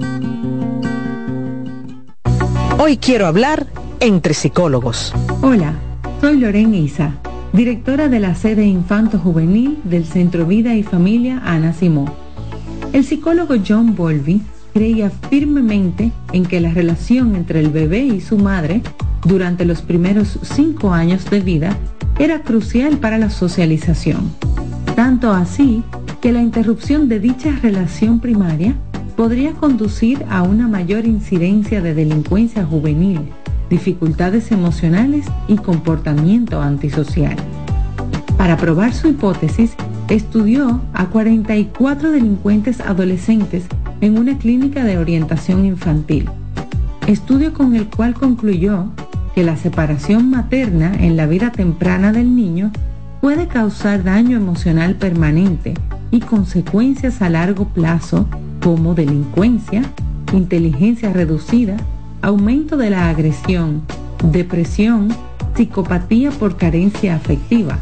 Hoy quiero hablar entre psicólogos. Hola, soy Lorena Isa, directora de la sede Infanto Juvenil del Centro Vida y Familia Ana Simón. El psicólogo John Bolby creía firmemente en que la relación entre el bebé y su madre durante los primeros cinco años de vida era crucial para la socialización. Tanto así que la interrupción de dicha relación primaria podría conducir a una mayor incidencia de delincuencia juvenil, dificultades emocionales y comportamiento antisocial. Para probar su hipótesis, estudió a 44 delincuentes adolescentes en una clínica de orientación infantil, estudio con el cual concluyó que la separación materna en la vida temprana del niño puede causar daño emocional permanente y consecuencias a largo plazo como delincuencia, inteligencia reducida, aumento de la agresión, depresión, psicopatía por carencia afectiva,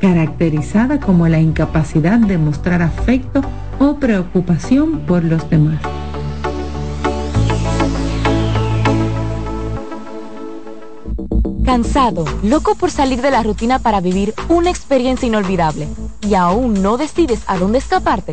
caracterizada como la incapacidad de mostrar afecto o preocupación por los demás. Cansado, loco por salir de la rutina para vivir una experiencia inolvidable y aún no decides a dónde escaparte.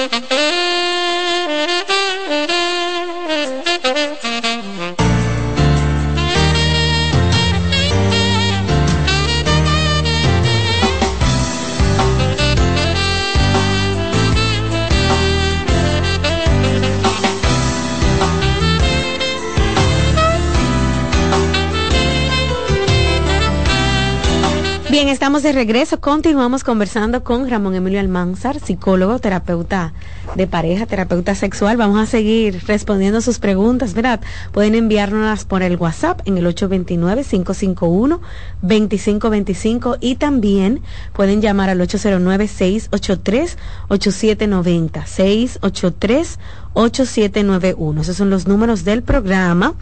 Estamos de regreso. Continuamos conversando con Ramón Emilio Almanzar, psicólogo, terapeuta de pareja, terapeuta sexual. Vamos a seguir respondiendo sus preguntas, ¿verdad? Pueden enviárnoslas por el WhatsApp en el 829-551-2525 y también pueden llamar al 809-683-8790. 683-8791. Esos son los números del programa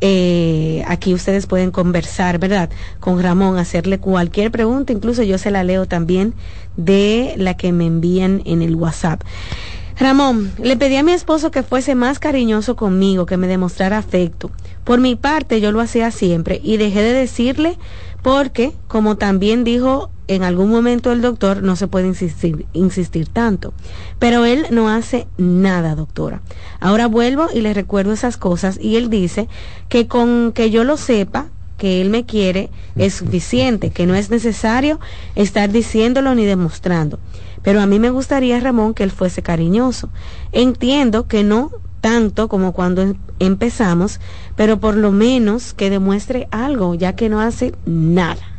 eh, aquí ustedes pueden conversar, ¿verdad? Con Ramón, hacerle cualquier pregunta, incluso yo se la leo también de la que me envían en el WhatsApp. Ramón, le pedí a mi esposo que fuese más cariñoso conmigo, que me demostrara afecto. Por mi parte, yo lo hacía siempre y dejé de decirle porque, como también dijo en algún momento el doctor, no se puede insistir, insistir tanto. Pero él no hace nada, doctora. Ahora vuelvo y le recuerdo esas cosas y él dice que con que yo lo sepa, que él me quiere, es suficiente, que no es necesario estar diciéndolo ni demostrando. Pero a mí me gustaría, Ramón, que él fuese cariñoso. Entiendo que no tanto como cuando em-, empezamos, pero por lo menos que demuestre algo, ya que no hace nada.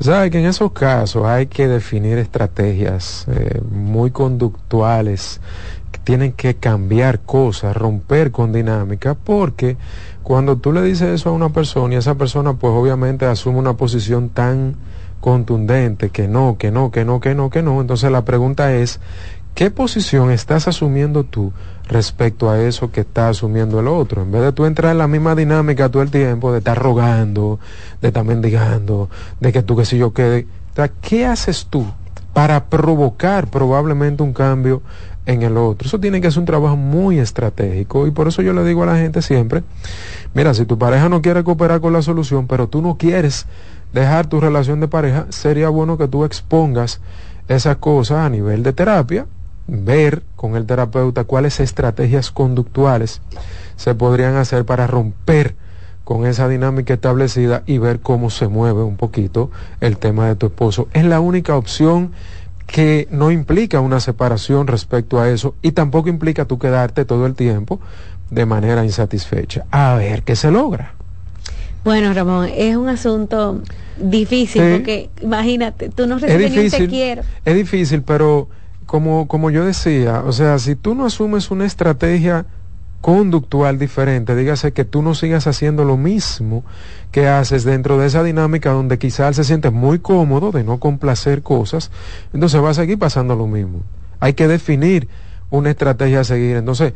Sabe que en esos casos hay que definir estrategias eh, muy conductuales, que tienen que cambiar cosas, romper con dinámica, porque cuando tú le dices eso a una persona y esa persona pues obviamente asume una posición tan contundente que no, que no, que no, que no, que no, entonces la pregunta es, ¿qué posición estás asumiendo tú respecto a eso que está asumiendo el otro. En vez de tú entrar en la misma dinámica todo el tiempo, de estar rogando, de estar mendigando, de que tú que si yo quede. ¿Qué haces tú para provocar probablemente un cambio en el otro. Eso tiene que ser un trabajo muy estratégico y por eso yo le digo a la gente siempre, mira, si tu pareja no quiere cooperar con la solución, pero tú no quieres dejar tu relación de pareja, sería bueno que tú expongas esas cosas a nivel de terapia, ver con el terapeuta cuáles estrategias conductuales se podrían hacer para romper con esa dinámica establecida y ver cómo se mueve un poquito el tema de tu esposo. Es la única opción que no implica una separación respecto a eso y tampoco implica tú quedarte todo el tiempo de manera insatisfecha. A ver qué se logra. Bueno, Ramón, es un asunto difícil porque imagínate, tú no recibes ni un te quiero. Es difícil, pero como, como yo decía, o sea, si tú no asumes una estrategia conductual diferente, dígase que tú no sigas haciendo lo mismo que haces dentro de esa dinámica donde quizás se siente muy cómodo de no complacer cosas, entonces va a seguir pasando lo mismo. Hay que definir una estrategia a seguir. Entonces,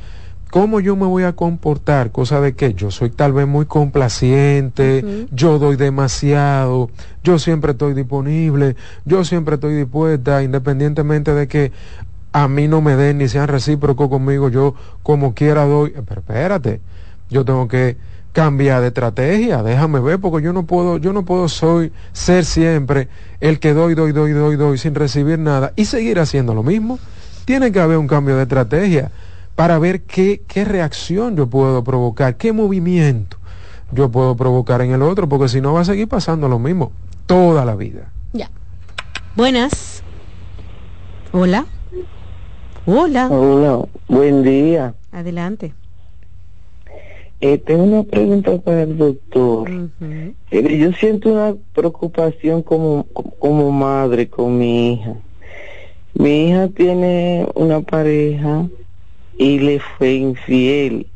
¿cómo yo me voy a comportar? Cosa de que yo soy tal vez muy complaciente, yo doy demasiado, yo siempre estoy disponible, yo siempre estoy dispuesta, independientemente de que a mí no me den ni sean recíprocos conmigo, yo como quiera doy, pero espérate, yo tengo que cambiar de estrategia, déjame ver, porque yo no puedo, yo no puedo soy, ser siempre el que doy, doy, doy, doy, doy, sin recibir nada y seguir haciendo lo mismo. Tiene que haber un cambio de estrategia para ver qué, qué reacción yo puedo provocar, qué movimiento yo puedo provocar en el otro, porque si no va a seguir pasando lo mismo toda la vida. Ya. Buenas. Hola. Hola. Hola, buen día. Adelante. Eh, tengo una pregunta para el doctor. yo siento una preocupación como, como madre con mi hija. Mi hija tiene una pareja y le fue infiel.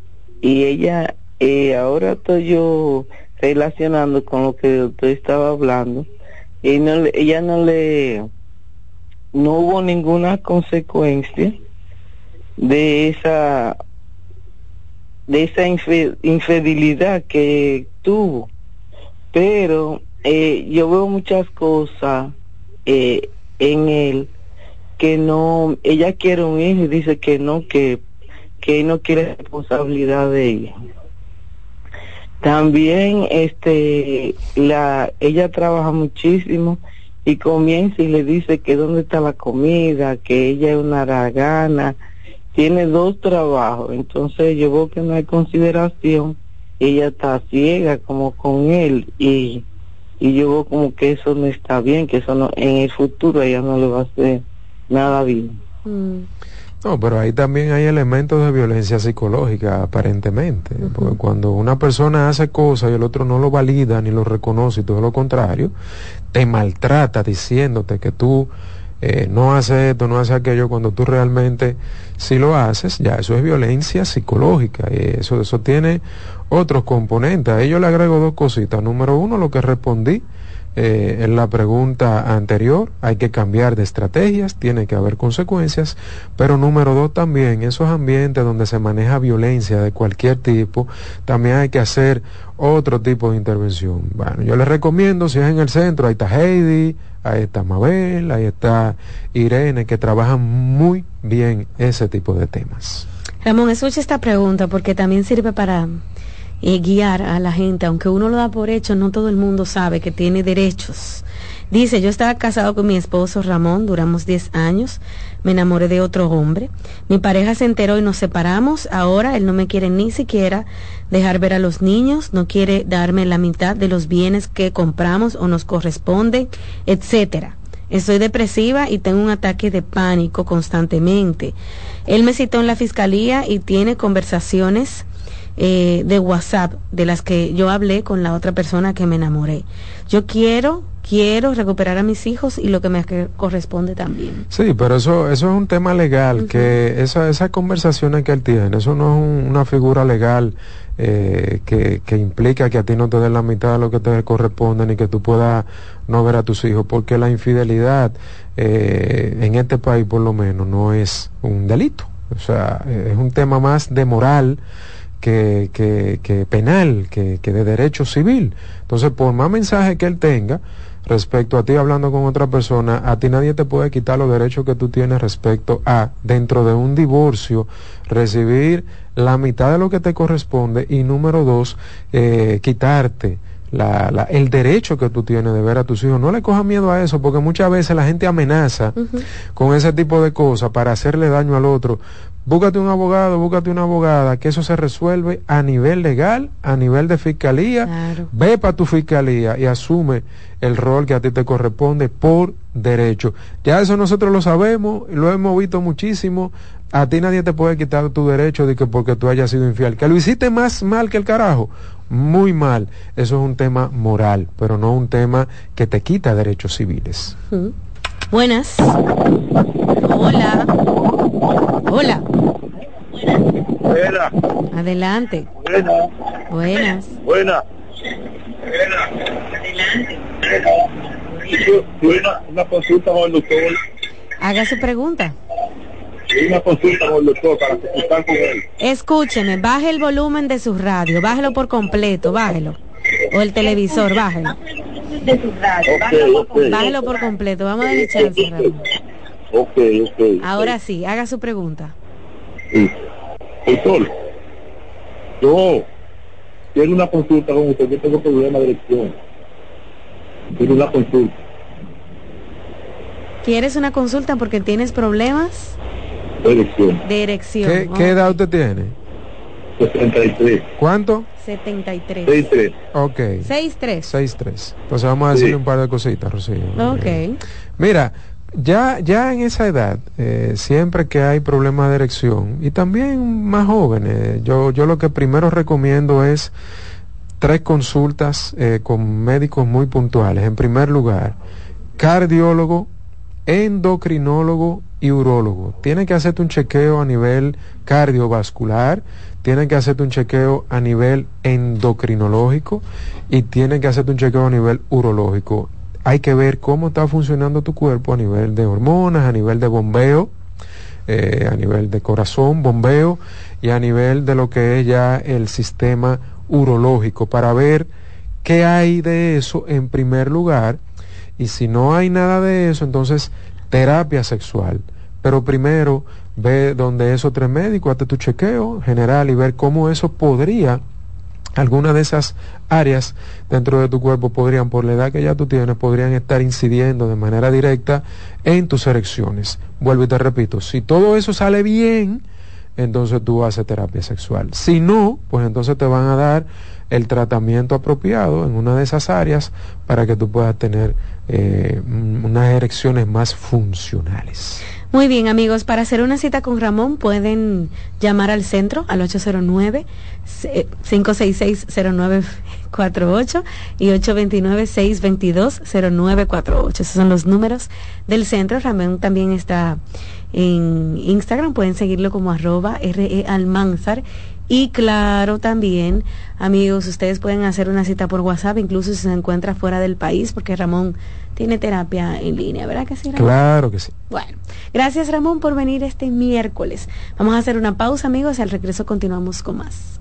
Y ella, eh, ahora estoy yo relacionando con lo que el estaba hablando. Y no, ella no le no hubo ninguna consecuencia de esa de esa infidelidad que tuvo pero eh, yo veo muchas cosas eh, en él que no ella quiere un hijo y dice que no que que no quiere responsabilidad de ella. También este la ella trabaja muchísimo y comienza y le dice que dónde está la comida, que ella es una aragana, tiene dos trabajos, entonces yo veo que no hay consideración, ella está ciega como con él y, y yo veo como que eso no está bien, que eso no, en el futuro ella no le va a hacer nada bien. Mm. No, pero ahí también hay elementos de violencia psicológica, aparentemente. Porque cuando una persona hace cosas y el otro no lo valida ni lo reconoce y todo lo contrario, te maltrata diciéndote que tú eh, no haces esto, no haces aquello, cuando tú realmente si lo haces, ya eso es violencia psicológica. Y eso, eso tiene otros componentes. A ello le agrego dos cositas. Número uno, lo que respondí eh, en la pregunta anterior, hay que cambiar de estrategias, tiene que haber consecuencias, pero número dos también, esos ambientes donde se maneja violencia de cualquier tipo, también hay que hacer otro tipo de intervención. Bueno, yo les recomiendo, si es en el centro, ahí está Heidi, ahí está Mabel, ahí está Irene, que trabajan muy bien ese tipo de temas. Ramón, escucha esta pregunta porque también sirve para eh, guiar a la gente, aunque uno lo da por hecho, no todo el mundo sabe que tiene derechos. Dice, yo estaba casado con mi esposo Ramón, duramos 10 años, me enamoré de otro hombre, mi pareja se enteró y nos separamos, ahora él no me quiere ni siquiera dejar ver a los niños, no quiere darme la mitad de los bienes que compramos o nos corresponde, etcétera. Estoy depresiva y tengo un ataque de pánico constantemente. Él me citó en la fiscalía y tiene conversaciones eh, de WhatsApp de las que yo hablé con la otra persona que me enamoré. Yo quiero quiero recuperar a mis hijos y lo que me corresponde también. Sí, pero eso eso es un tema legal, que esa, esas conversaciones que él tiene, eso no es una figura legal eh, que, que, implica que a ti no te den la mitad de lo que te corresponde ni que tú puedas no ver a tus hijos, porque la infidelidad eh, en este país por lo menos no es un delito, o sea, es un tema más de moral que, que, que penal, que, que, de derecho civil. Entonces, por más mensaje que él tenga, respecto a ti hablando con otra persona, a ti nadie te puede quitar los derechos que tú tienes respecto a, dentro de un divorcio, recibir la mitad de lo que te corresponde y número dos, eh, quitarte la, el derecho que tú tienes de ver a tus hijos. No le cojas miedo a eso, porque muchas veces la gente amenaza con ese tipo de cosas para hacerle daño al otro. Búscate un abogado, búscate una abogada, que eso se resuelve a nivel legal, a nivel de fiscalía. Ve para tu fiscalía y asume el rol que a ti te corresponde por derecho. Ya eso nosotros lo sabemos, lo hemos visto muchísimo. A ti nadie te puede quitar tu derecho de que porque tú hayas sido infiel. Que lo hiciste más mal que el carajo muy mal. Eso es un tema moral, pero no un tema que te quita derechos civiles. Buenas. Hola. Hola. Buenas. Adelante. Buenas. Buenas. Buenas. Adelante. Buena, una consulta con el doctor. Haga su pregunta una consulta con el doctor para consultar con él. Escúcheme, baje el volumen de su radio, bájelo por completo, bájelo. O el televisor, bájelo. De su radio, bájelo, por completo, vamos a darle chance. Ok, ok. Ahora sí, haga su pregunta. Sí. Doctor, yo quiero una consulta con usted, yo tengo problema de elección. Quiero una consulta. ¿Quieres una consulta porque tienes problemas? De erección. ¿Qué, edad usted tiene? 73. ¿Cuánto? 73. 63. Ok. 63. 63. Entonces vamos a decirle un par de cositas, Rocío. Ok. mira, ya, ya en esa edad, eh, siempre que hay problemas de erección, y también más jóvenes, yo, yo lo que primero recomiendo es tres consultas eh, con médicos muy puntuales. En primer lugar, cardiólogo, endocrinólogo y urólogo. Tienen que hacerte un chequeo a nivel cardiovascular, tienen que hacerte un chequeo a nivel endocrinológico y tienen que hacerte un chequeo a nivel urológico. Hay que ver cómo está funcionando tu cuerpo a nivel de hormonas, a nivel de bombeo, eh, a nivel de corazón, bombeo y a nivel de lo que es ya el sistema urológico para ver qué hay de eso en primer lugar y si no hay nada de eso, entonces terapia sexual. Pero primero ve donde esos tres médicos, hazte tu chequeo general y ver cómo eso podría, alguna de esas áreas dentro de tu cuerpo podrían, por la edad que ya tú tienes, podrían estar incidiendo de manera directa en tus erecciones. Vuelvo y te repito, si todo eso sale bien, entonces tú haces terapia sexual. Si no, pues entonces te van a dar el tratamiento apropiado en una de esas áreas para que tú puedas tener eh, unas erecciones más funcionales. Muy bien, amigos, para hacer una cita con Ramón pueden llamar al centro al 809-566-0948 y 829-622-0948. Esos son los números del centro. Ramón también está en Instagram, pueden seguirlo como arroba RE y claro, también, amigos, ustedes pueden hacer una cita por WhatsApp, incluso si se encuentra fuera del país, porque Ramón tiene terapia en línea, ¿verdad que sí, Ramón? Claro que sí. Bueno, gracias Ramón por venir este miércoles. Vamos a hacer una pausa, amigos, y al regreso continuamos con más.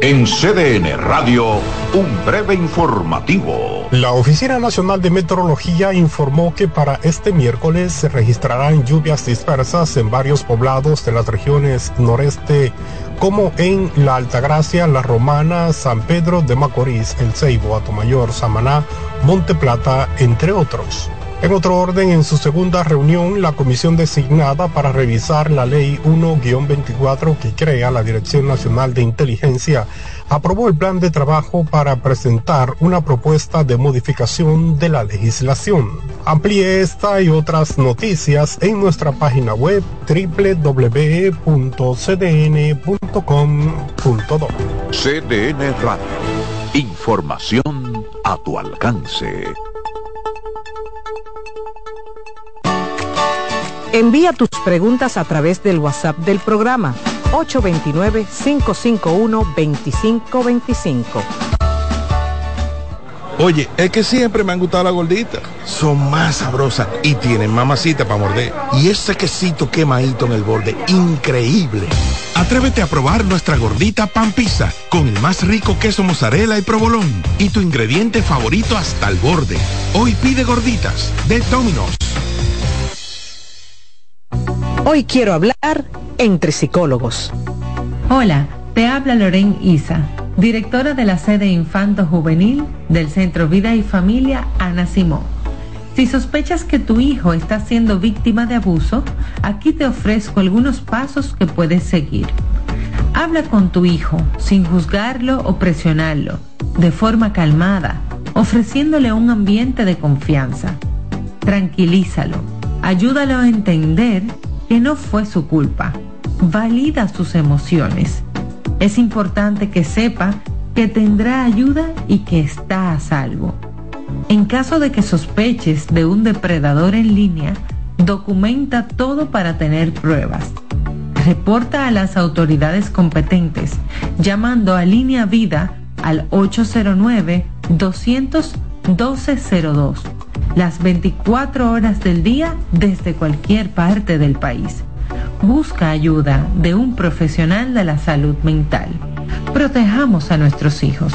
En CDN Radio, un breve informativo. La Oficina Nacional de Meteorología informó que para este miércoles se registrarán lluvias dispersas en varios poblados de las regiones noreste, como en La Altagracia, La Romana, San Pedro de Macorís, El Ceibo, Atomayor, Samaná, Monte Plata, entre otros. En otro orden, en su segunda reunión, la comisión designada para revisar la ley 1-24 que crea la Dirección Nacional de Inteligencia aprobó el plan de trabajo para presentar una propuesta de modificación de la legislación. Amplíe esta y otras noticias en nuestra página web www.cdn.com CDN Radio. Información a tu alcance. Envía tus preguntas a través del WhatsApp del programa 829-551-2525. Oye, es que siempre me han gustado las gorditas. Son más sabrosas y tienen mamacita para morder. Y ese quesito quemadito en el borde, increíble. Atrévete a probar nuestra gordita pan pizza con el más rico queso mozzarella y provolón y tu ingrediente favorito hasta el borde. Hoy pide gorditas de Domino's. Hoy quiero hablar entre psicólogos. Hola, te habla Loren Isa, directora de la sede Infanto Juvenil del Centro Vida y Familia Ana Simón. Si sospechas que tu hijo está siendo víctima de abuso, aquí te ofrezco algunos pasos que puedes seguir. Habla con tu hijo sin juzgarlo o presionarlo, de forma calmada, ofreciéndole un ambiente de confianza. Tranquilízalo, ayúdalo a entender que no fue su culpa. Valida sus emociones. Es importante que sepa que tendrá ayuda y que está a salvo. En caso de que sospeches de un depredador en línea, documenta todo para tener pruebas. Reporta a las autoridades competentes llamando a Línea Vida al 809-200-1202 las 24 horas del día desde cualquier parte del país. Busca ayuda de un profesional de la salud mental. Protejamos a nuestros hijos.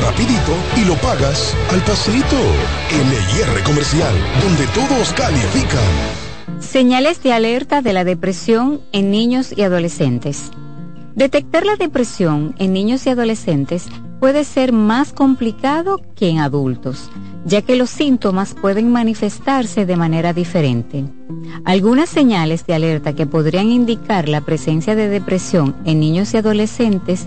rapidito y lo pagas al pasito. LIR Comercial, donde todos califican. Señales de alerta de la depresión en niños y adolescentes. Detectar la depresión en niños y adolescentes puede ser más complicado que en adultos, ya que los síntomas pueden manifestarse de manera diferente. Algunas señales de alerta que podrían indicar la presencia de depresión en niños y adolescentes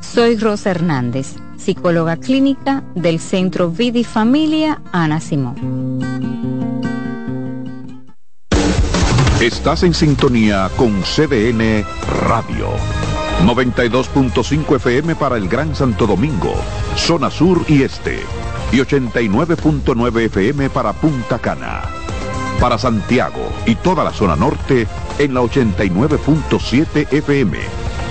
Soy Rosa Hernández, psicóloga clínica del Centro Vida y Familia Ana Simón. Estás en sintonía con CDN Radio. 92.5 FM para el Gran Santo Domingo, zona sur y este. Y 89.9 FM para Punta Cana. Para Santiago y toda la zona norte en la 89.7 FM.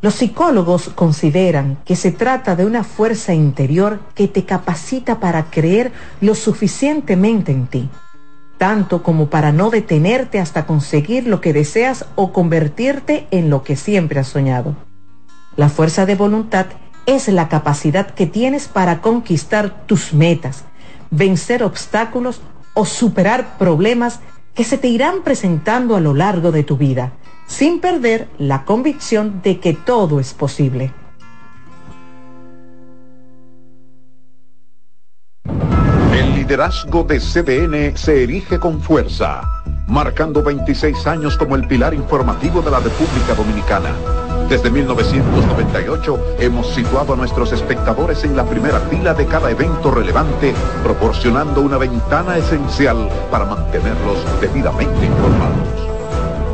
Los psicólogos consideran que se trata de una fuerza interior que te capacita para creer lo suficientemente en ti, tanto como para no detenerte hasta conseguir lo que deseas o convertirte en lo que siempre has soñado. La fuerza de voluntad es la capacidad que tienes para conquistar tus metas, vencer obstáculos o superar problemas que se te irán presentando a lo largo de tu vida sin perder la convicción de que todo es posible. El liderazgo de CDN se erige con fuerza, marcando 26 años como el pilar informativo de la República Dominicana. Desde 1998 hemos situado a nuestros espectadores en la primera fila de cada evento relevante, proporcionando una ventana esencial para mantenerlos debidamente informados.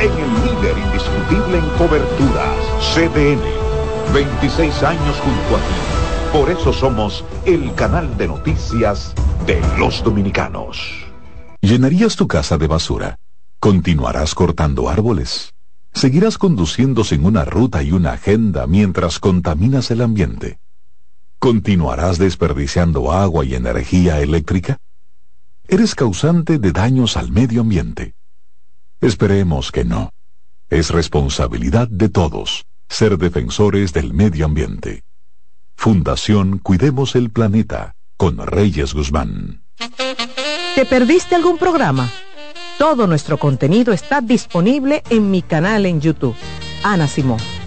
en el líder indiscutible en coberturas, CDN. 26 años junto a ti. Por eso somos el canal de noticias de los dominicanos. ¿Llenarías tu casa de basura? ¿Continuarás cortando árboles? ¿Seguirás conduciendo sin una ruta y una agenda mientras contaminas el ambiente? ¿Continuarás desperdiciando agua y energía eléctrica? Eres causante de daños al medio ambiente. Esperemos que no. Es responsabilidad de todos ser defensores del medio ambiente. Fundación Cuidemos el Planeta con Reyes Guzmán. ¿Te perdiste algún programa? Todo nuestro contenido está disponible en mi canal en YouTube. Ana Simón.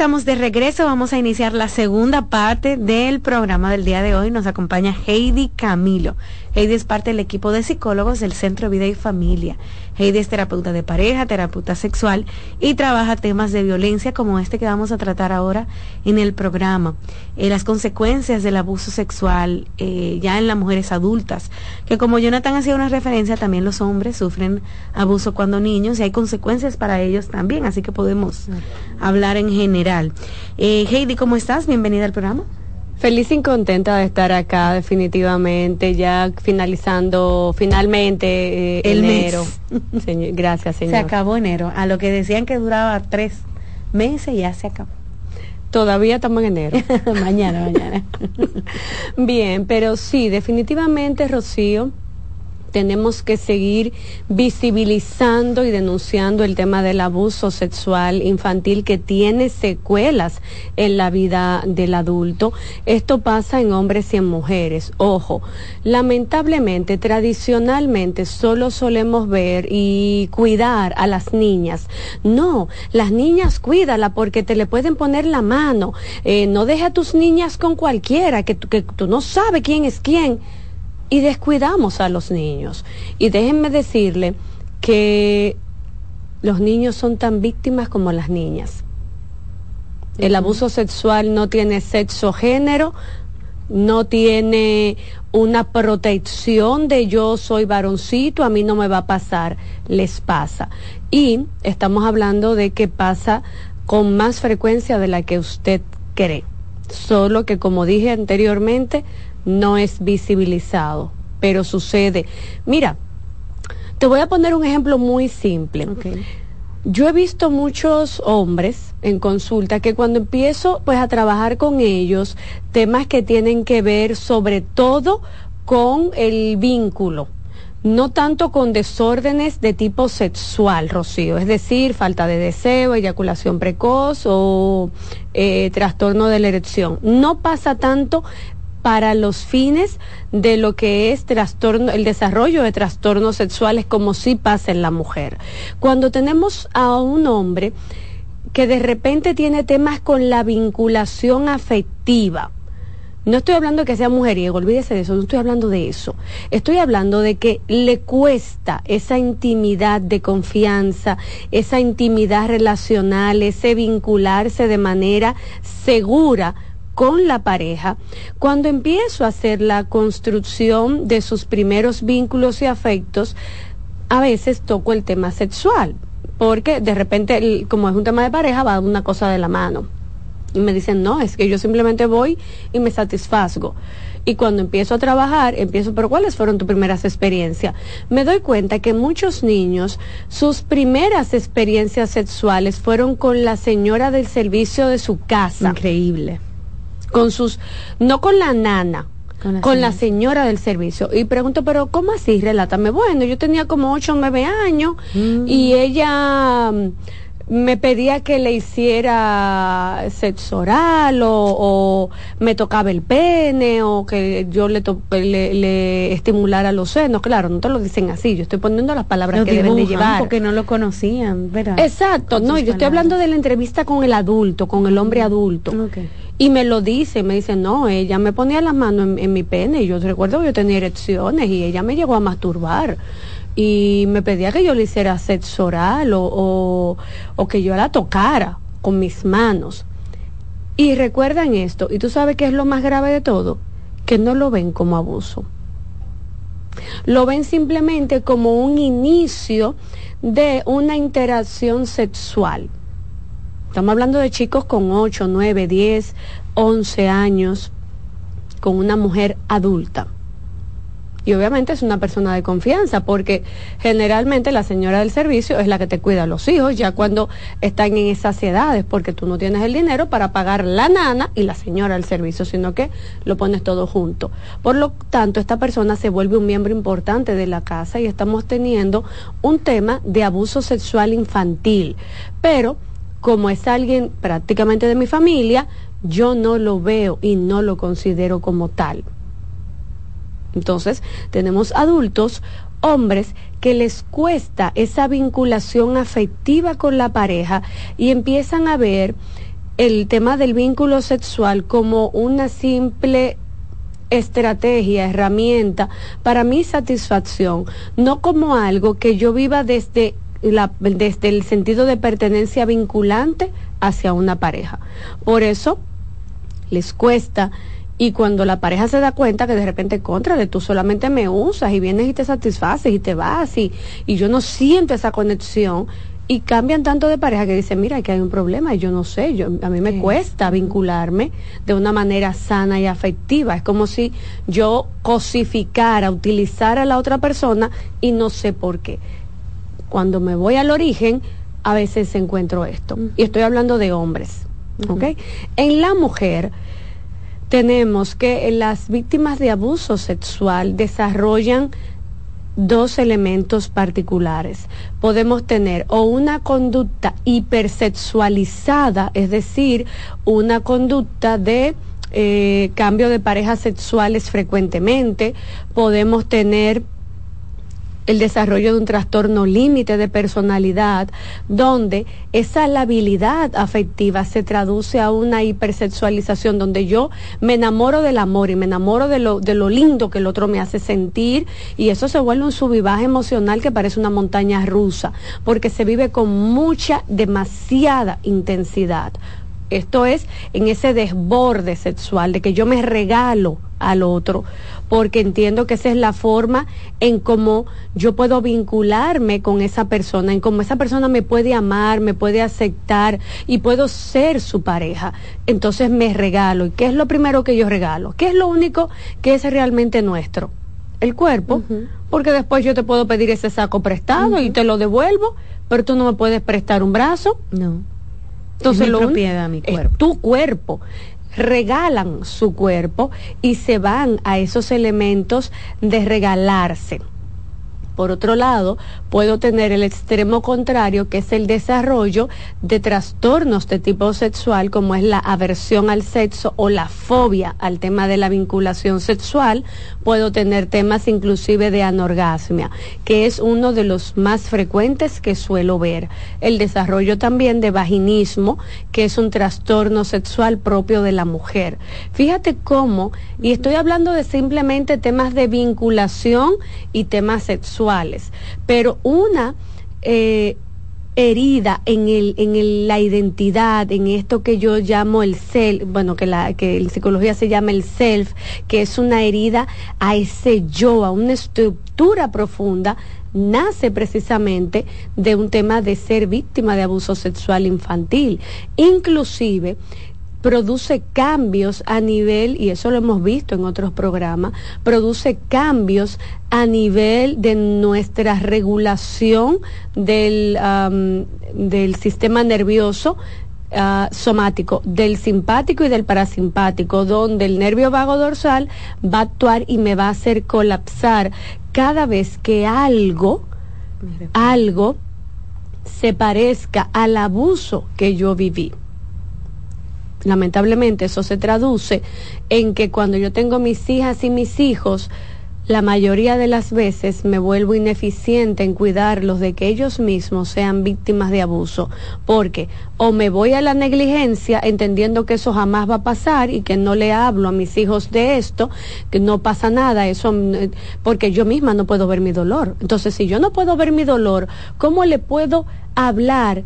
Estamos de regreso. Vamos a iniciar la segunda parte del programa del día de hoy. Nos acompaña Heidi Camilo. Heidi es parte del equipo de psicólogos del Centro Vida y Familia. Heidi es terapeuta de pareja, terapeuta sexual y trabaja temas de violencia como este que vamos a tratar ahora en el programa. Eh, las consecuencias del abuso sexual eh, ya en las mujeres adultas, que como Jonathan hacía una referencia, también los hombres sufren abuso cuando niños y hay consecuencias para ellos también, así que podemos hablar en general. Eh, Heidi, ¿cómo estás? Bienvenida al programa. Feliz y contenta de estar acá, definitivamente, ya finalizando finalmente eh, el enero. Mes. gracias, señor. Se acabó enero. A lo que decían que duraba tres meses, ya se acabó. Todavía estamos en enero. mañana, mañana. Bien, pero sí, definitivamente, Rocío tenemos que seguir visibilizando y denunciando el tema del abuso sexual infantil que tiene secuelas en la vida del adulto. Esto pasa en hombres y en mujeres. Ojo, lamentablemente, tradicionalmente solo solemos ver y cuidar a las niñas. No, las niñas cuídala porque te le pueden poner la mano. Eh, no deja a tus niñas con cualquiera, que, que tú no sabes quién es quién y descuidamos a los niños. Y déjenme decirle que los niños son tan víctimas como las niñas. El abuso sexual no tiene sexo género, no tiene una protección de yo soy varoncito, a mí no me va a pasar, les pasa. Y estamos hablando de que pasa con más frecuencia de la que usted cree. Solo que, como dije anteriormente, no es visibilizado, pero sucede. Mira, te voy a poner un ejemplo muy simple. Yo he visto muchos hombres en consulta que cuando empiezo pues a trabajar con ellos, temas que tienen que ver sobre todo con el vínculo, no tanto con desórdenes de tipo sexual, Rocío, es decir, falta de deseo, eyaculación precoz o eh, trastorno de la erección. No pasa tanto para los fines de lo que es trastorno, el desarrollo de trastornos sexuales como sí pasa en la mujer. Cuando tenemos a un hombre que de repente tiene temas con la vinculación afectiva, no estoy hablando de que sea mujeriego, olvídese de eso, no estoy hablando de eso. Estoy hablando de que le cuesta esa intimidad de confianza, esa intimidad relacional, ese vincularse de manera segura con la pareja, cuando empiezo a hacer la construcción de sus primeros vínculos y afectos, a veces toco el tema sexual, porque de repente, como es un tema de pareja, va una cosa de la mano. Y me dicen, no, es que yo simplemente voy y me satisfazgo. Y cuando empiezo a trabajar, empiezo, pero ¿cuáles fueron tus primeras experiencias? Me doy cuenta que muchos niños, sus primeras experiencias sexuales fueron con la señora del servicio de su casa. Increíble con sus, no con la nana, con la, señora del servicio. Y pregunto, pero ¿cómo así? Relátame. Bueno, yo tenía como 8 o 9 años mm. y ella mm, me pedía que le hiciera sexo oral o, me tocaba el pene o que yo le, le, estimulara los senos. Claro, no te lo dicen así. Yo estoy poniendo las palabras que deben de llevar. Porque no lo conocían, ¿verdad? Exacto. No, yo estoy hablando de la entrevista con el adulto, con el hombre adulto. Y me lo dice, me dice, no, ella me ponía las manos en, mi pene y yo recuerdo que yo tenía erecciones y ella me llegó a masturbar y me pedía que yo le hiciera sexo oral o, o, que yo la tocara con mis manos. Y recuerdan esto, y tú sabes que es lo más grave de todo, que no lo ven como abuso. Lo ven simplemente como un inicio de una interacción sexual. Estamos hablando de chicos con 8, 9, 10, 11 años, con una mujer adulta. Y obviamente es una persona de confianza, porque generalmente la señora del servicio es la que te cuida a los hijos ya cuando están en esas edades, porque tú no tienes el dinero para pagar la nana y la señora del servicio, sino que lo pones todo junto. Por lo tanto, esta persona se vuelve un miembro importante de la casa y estamos teniendo un tema de abuso sexual infantil. Pero como es alguien prácticamente de mi familia, yo no lo veo y no lo considero como tal. Entonces, tenemos adultos, hombres, que les cuesta esa vinculación afectiva con la pareja y empiezan a ver el tema del vínculo sexual como una simple estrategia, herramienta para mi satisfacción, no como algo que yo viva desde la, desde el sentido de pertenencia vinculante hacia una pareja. Por eso les cuesta y cuando la pareja se da cuenta que de repente, contra tú solamente me usas y vienes y te satisfaces y te vas y, y yo no siento esa conexión, y cambian tanto de pareja que dicen, mira, que hay un problema y yo no sé, yo, a mí me cuesta vincularme de una manera sana y afectiva. Es como si yo cosificara, utilizara a la otra persona y no sé por qué. Cuando me voy al origen, a veces encuentro esto. Y estoy hablando de hombres. En la mujer tenemos que las víctimas de abuso sexual desarrollan dos elementos particulares. Podemos tener o una conducta hipersexualizada, es decir, una conducta de eh, cambio de parejas sexuales frecuentemente. Podemos tener el desarrollo de un trastorno límite de personalidad, donde esa labilidad afectiva se traduce a una hipersexualización, donde yo me enamoro del amor y me enamoro de lo, de lo lindo que el otro me hace sentir, y eso se vuelve un subivaje emocional que parece una montaña rusa, porque se vive con mucha, demasiada intensidad. Esto es en ese desborde sexual de que yo me regalo al otro, porque entiendo que esa es la forma en cómo yo puedo vincularme con esa persona, en cómo esa persona me puede amar, me puede aceptar y puedo ser su pareja. Entonces me regalo. ¿Y qué es lo primero que yo regalo? ¿Qué es lo único que es realmente nuestro? El cuerpo, porque después yo te puedo pedir ese saco prestado y te lo devuelvo, pero tú no me puedes prestar un brazo. No. Entonces, es mi propiedad, mi cuerpo. tu cuerpo regalan su cuerpo y se van a esos elementos de regalarse. Por otro lado, puedo tener el extremo contrario, que es el desarrollo de trastornos de tipo sexual, como es la aversión al sexo o la fobia al tema de la vinculación sexual. Puedo tener temas inclusive de anorgasmia, que es uno de los más frecuentes que suelo ver. El desarrollo también de vaginismo, que es un trastorno sexual propio de la mujer. Fíjate cómo, y estoy hablando de simplemente temas de vinculación y temas sexuales pero una eh, herida en, el, en la identidad, en esto que yo llamo el self, bueno, que, la, que en psicología se llama el self, que es una herida a ese yo, a una estructura profunda, nace precisamente de un tema de ser víctima de abuso sexual infantil. Inclusive, produce cambios a nivel, y eso lo hemos visto en otros programas, produce cambios a nivel de nuestra regulación del, del sistema nervioso ah, somático, del simpático y del parasimpático, donde el nervio vago dorsal va a actuar y me va a hacer colapsar. Cada vez que algo, algo se parezca al abuso que yo viví lamentablemente eso se traduce en que cuando yo tengo mis hijas y mis hijos, la mayoría de las veces me vuelvo ineficiente en cuidarlos de que ellos mismos sean víctimas de abuso, porque o me voy a la negligencia entendiendo que eso jamás va a pasar y que no le hablo a mis hijos de esto, que no pasa nada, eso mm, porque yo misma no puedo ver mi dolor. Entonces, si yo no puedo ver mi dolor, ¿cómo le puedo hablar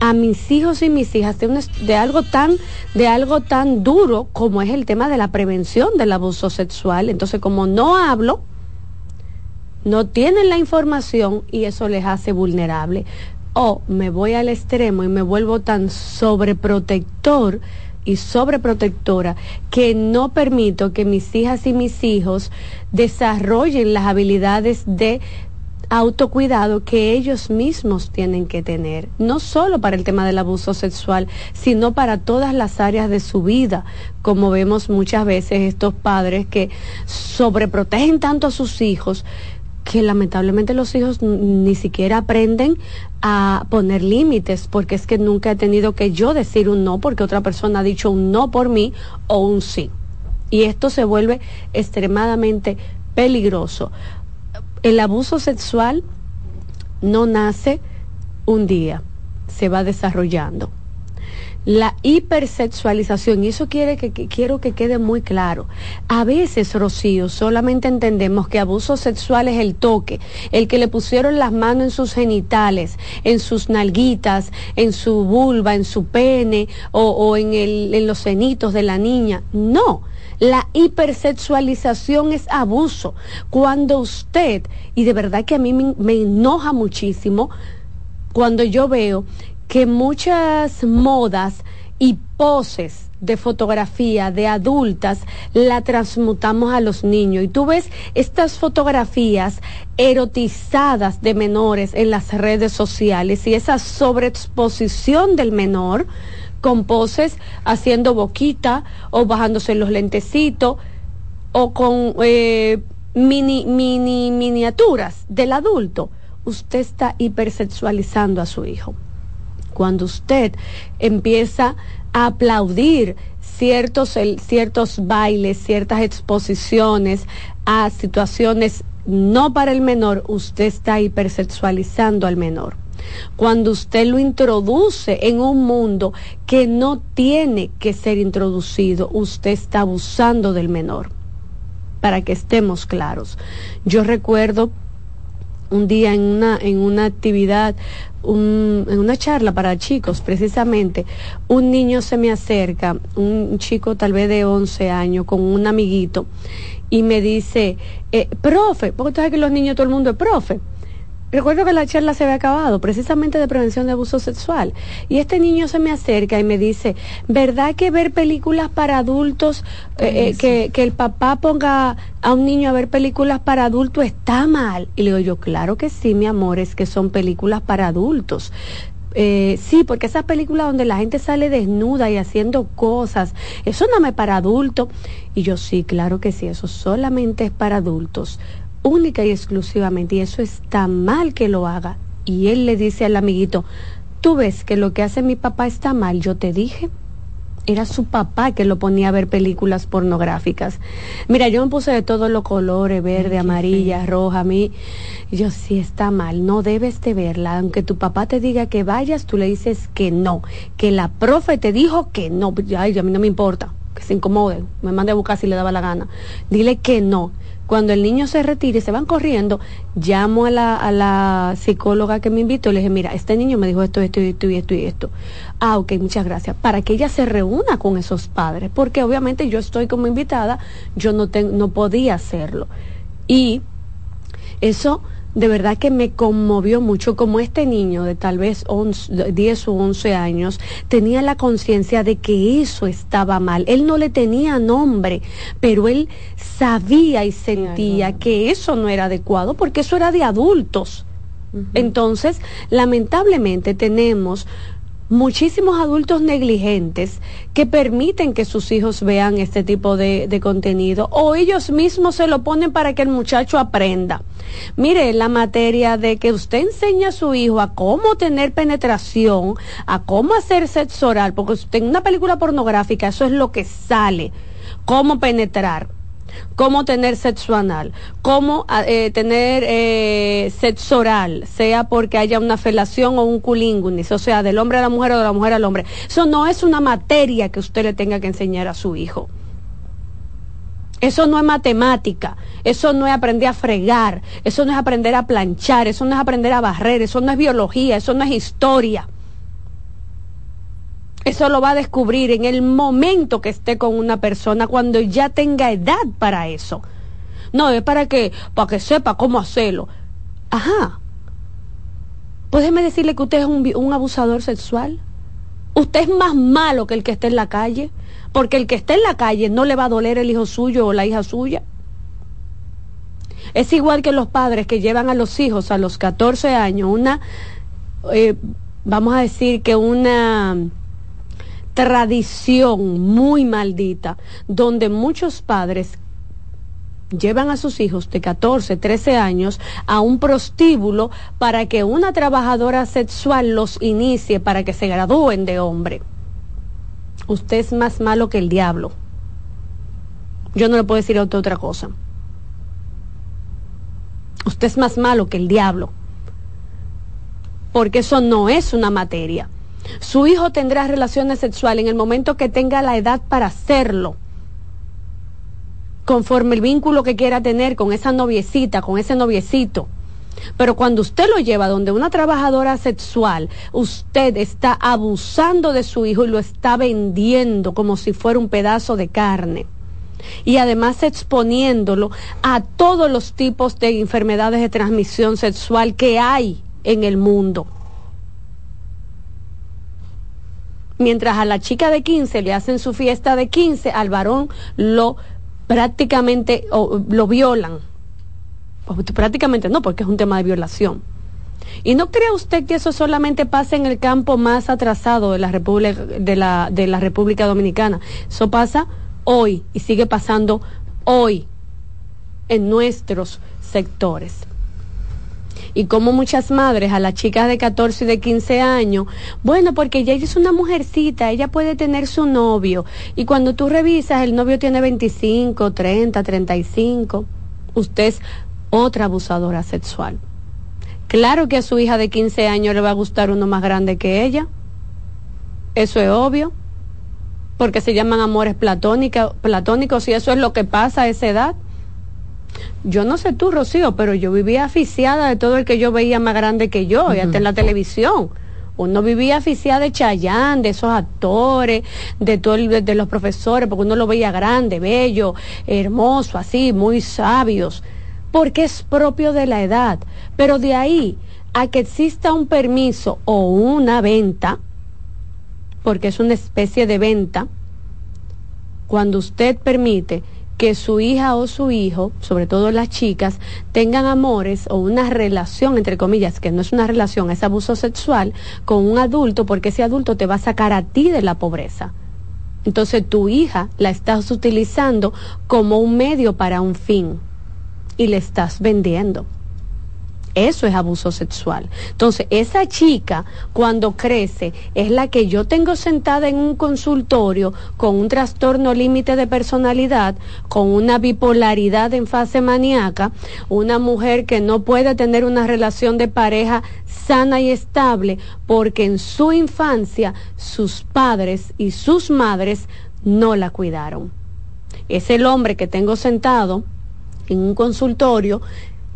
a mis hijos y mis hijas de, algo tan de algo tan duro como es el tema de la prevención del abuso sexual. Entonces como no hablo no tienen la información y eso les hace vulnerable. O me voy al extremo y me vuelvo tan sobreprotector y sobreprotectora que no permito que mis hijas y mis hijos desarrollen las habilidades de autocuidado que ellos mismos tienen que tener, no solo para el tema del abuso sexual, sino para todas las áreas de su vida, como vemos muchas veces estos padres que sobreprotegen tanto a sus hijos que lamentablemente los hijos ni siquiera aprenden a poner límites, porque es que nunca he tenido que yo decir un no porque otra persona ha dicho un no por mí o un sí. Y esto se vuelve extremadamente peligroso el abuso sexual no nace un día, se va desarrollando. la hipersexualización, y eso quiere que, quiero que quede muy claro. A veces, Rocío, solamente entendemos que abuso sexual es el toque, el que le pusieron las manos en sus genitales, en sus nalguitas, en su vulva, en su pene o, en, el, en los cenitos de la niña. No. La hipersexualización es abuso. Cuando usted, y de verdad que a mí me enoja muchísimo, cuando yo veo que muchas modas y poses de fotografía de adultas la transmutamos a los niños. Y tú ves estas fotografías erotizadas de menores en las redes sociales y esa sobreexposición del menor con poses haciendo boquita o bajándose los lentecitos o con eh, mini, mini miniaturas del adulto. Usted está hipersexualizando a su hijo cuando usted empieza a aplaudir ciertos, ciertos bailes, ciertas exposiciones a situaciones no para el menor, usted está hipersexualizando al menor. Cuando usted lo introduce en un mundo que no tiene que ser introducido, usted está abusando del menor. Para que estemos claros. Yo recuerdo un día en una, en una actividad en una charla para chicos, precisamente, un niño se me acerca, un chico tal vez de 11 años, con un amiguito, y me dice, eh, profe, porque tú sabes que los niños todo el mundo es profe. Recuerdo que la charla se había acabado, precisamente de prevención de abuso sexual. Y este niño se me acerca y me dice, ¿verdad que ver películas para adultos, eh, eh, que, que el papá ponga a un niño a ver películas para adultos está mal? Y le digo yo, claro que sí, mi amor, es que son películas para adultos. Eh, sí, porque esas películas donde la gente sale desnuda y haciendo cosas, eso no me para adultos. Y yo sí, claro que sí, eso solamente es para adultos única y exclusivamente, y eso está mal que lo haga. Y él le dice al amiguito, tú ves que lo que hace mi papá está mal, yo te dije. Era su papá que lo ponía a ver películas pornográficas. Mira, yo me puse de todos los colores, verde, amarilla, roja, a mí. Yo sí está mal, no debes de verla. Aunque tu papá te diga que vayas, tú le dices que no. Que la profe te dijo que no. Ay, a mí no me importa, que se incomode, me mande a buscar si le daba la gana. Dile que no cuando el niño se retire se van corriendo, llamo a la, a la psicóloga que me invitó y le dije, mira, este niño me dijo esto, esto, esto y esto y esto. Ah, ok, muchas gracias. Para que ella se reúna con esos padres, porque obviamente yo estoy como invitada, yo no, no podía hacerlo. Y eso de verdad que me conmovió mucho como este niño de tal vez 10 o 11 años tenía la conciencia de que eso estaba mal. Él no le tenía nombre, pero él sabía y sentía que eso no era adecuado porque eso era de adultos. Entonces, lamentablemente tenemos muchísimos adultos negligentes que permiten que sus hijos vean este tipo de, de, contenido o ellos mismos se lo ponen para que el muchacho aprenda. Mire, la materia de que usted enseña a su hijo a cómo tener penetración, a cómo hacer sexo oral, porque en una película pornográfica eso es lo que sale, cómo penetrar cómo tener sexo anal, cómo eh, tener eh, sexo oral, sea porque haya una felación o un culíngunis, o sea, del hombre a la mujer o de la mujer al hombre. Eso no es una materia que usted le tenga que enseñar a su hijo. Eso no es matemática, eso no es aprender a fregar, eso no es aprender a planchar, eso no es aprender a barrer, eso no es biología, eso no es historia. Eso lo va a descubrir en el momento que esté con una persona, cuando ya tenga edad para eso. No, es para que, para que sepa cómo hacerlo. Ajá. Pues decirle que usted es un, abusador sexual. Usted es más malo que el que esté en la calle, porque el que esté en la calle no le va a doler el hijo suyo o la hija suya. Es igual que los padres que llevan a los hijos a los 14 años una, eh, vamos a decir que una tradición muy maldita, donde muchos padres llevan a sus hijos de 14, 13 años a un prostíbulo para que una trabajadora sexual los inicie para que se gradúen de hombre. Usted es más malo que el diablo. Yo no le puedo decir a usted otra cosa. Usted es más malo que el diablo. Porque eso no es una materia Su hijo tendrá relaciones sexuales en el momento que tenga la edad para hacerlo conforme el vínculo que quiera tener con esa noviecita, con ese noviecito. Pero cuando usted lo lleva donde una trabajadora sexual, usted está abusando de su hijo y lo está vendiendo como si fuera un pedazo de carne. Y además exponiéndolo a todos los tipos de enfermedades de transmisión sexual que hay en el mundo. Mientras a la chica de 15 le hacen su fiesta de 15, al varón lo prácticamente lo violan prácticamente no, porque es un tema de violación. Y no cree usted que eso solamente pasa en el campo más atrasado de la República, de la, de la República Dominicana. Eso pasa hoy y sigue pasando hoy en nuestros sectores. Y como muchas madres a las chicas de 14 y de 15 años, bueno, porque ella es una mujercita, ella puede tener su novio. Y cuando tú revisas, el novio tiene 25, 30, 35. Usted es otra abusadora sexual. Claro que a su hija de 15 años le va a gustar uno más grande que ella. Eso es obvio. Porque se llaman amores platónicos y eso es lo que pasa a esa edad. Yo no sé tú, Rocío, pero yo vivía aficiada de todo el que yo veía más grande que yo, y hasta en la televisión. Uno vivía aficiada de Chayán, de esos actores, de, todo de los profesores, porque uno lo veía grande, bello, hermoso, así, muy sabios porque es propio de la edad. Pero de ahí a que exista un permiso o una venta, porque es una especie de venta, cuando usted permite que su hija o su hijo, sobre todo las chicas, tengan amores o una relación, entre comillas, que no es una relación, es abuso sexual, con un adulto, porque ese adulto te va a sacar a ti de la pobreza. Entonces tu hija la estás utilizando como un medio para un fin y le estás vendiendo. Eso es abuso sexual. Entonces, esa chica cuando crece es la que yo tengo sentada en un consultorio con un trastorno límite de personalidad, con una bipolaridad en fase maníaca, una mujer que no puede tener una relación de pareja sana y estable porque en su infancia sus padres y sus madres no la cuidaron. Es el hombre que tengo sentado en un consultorio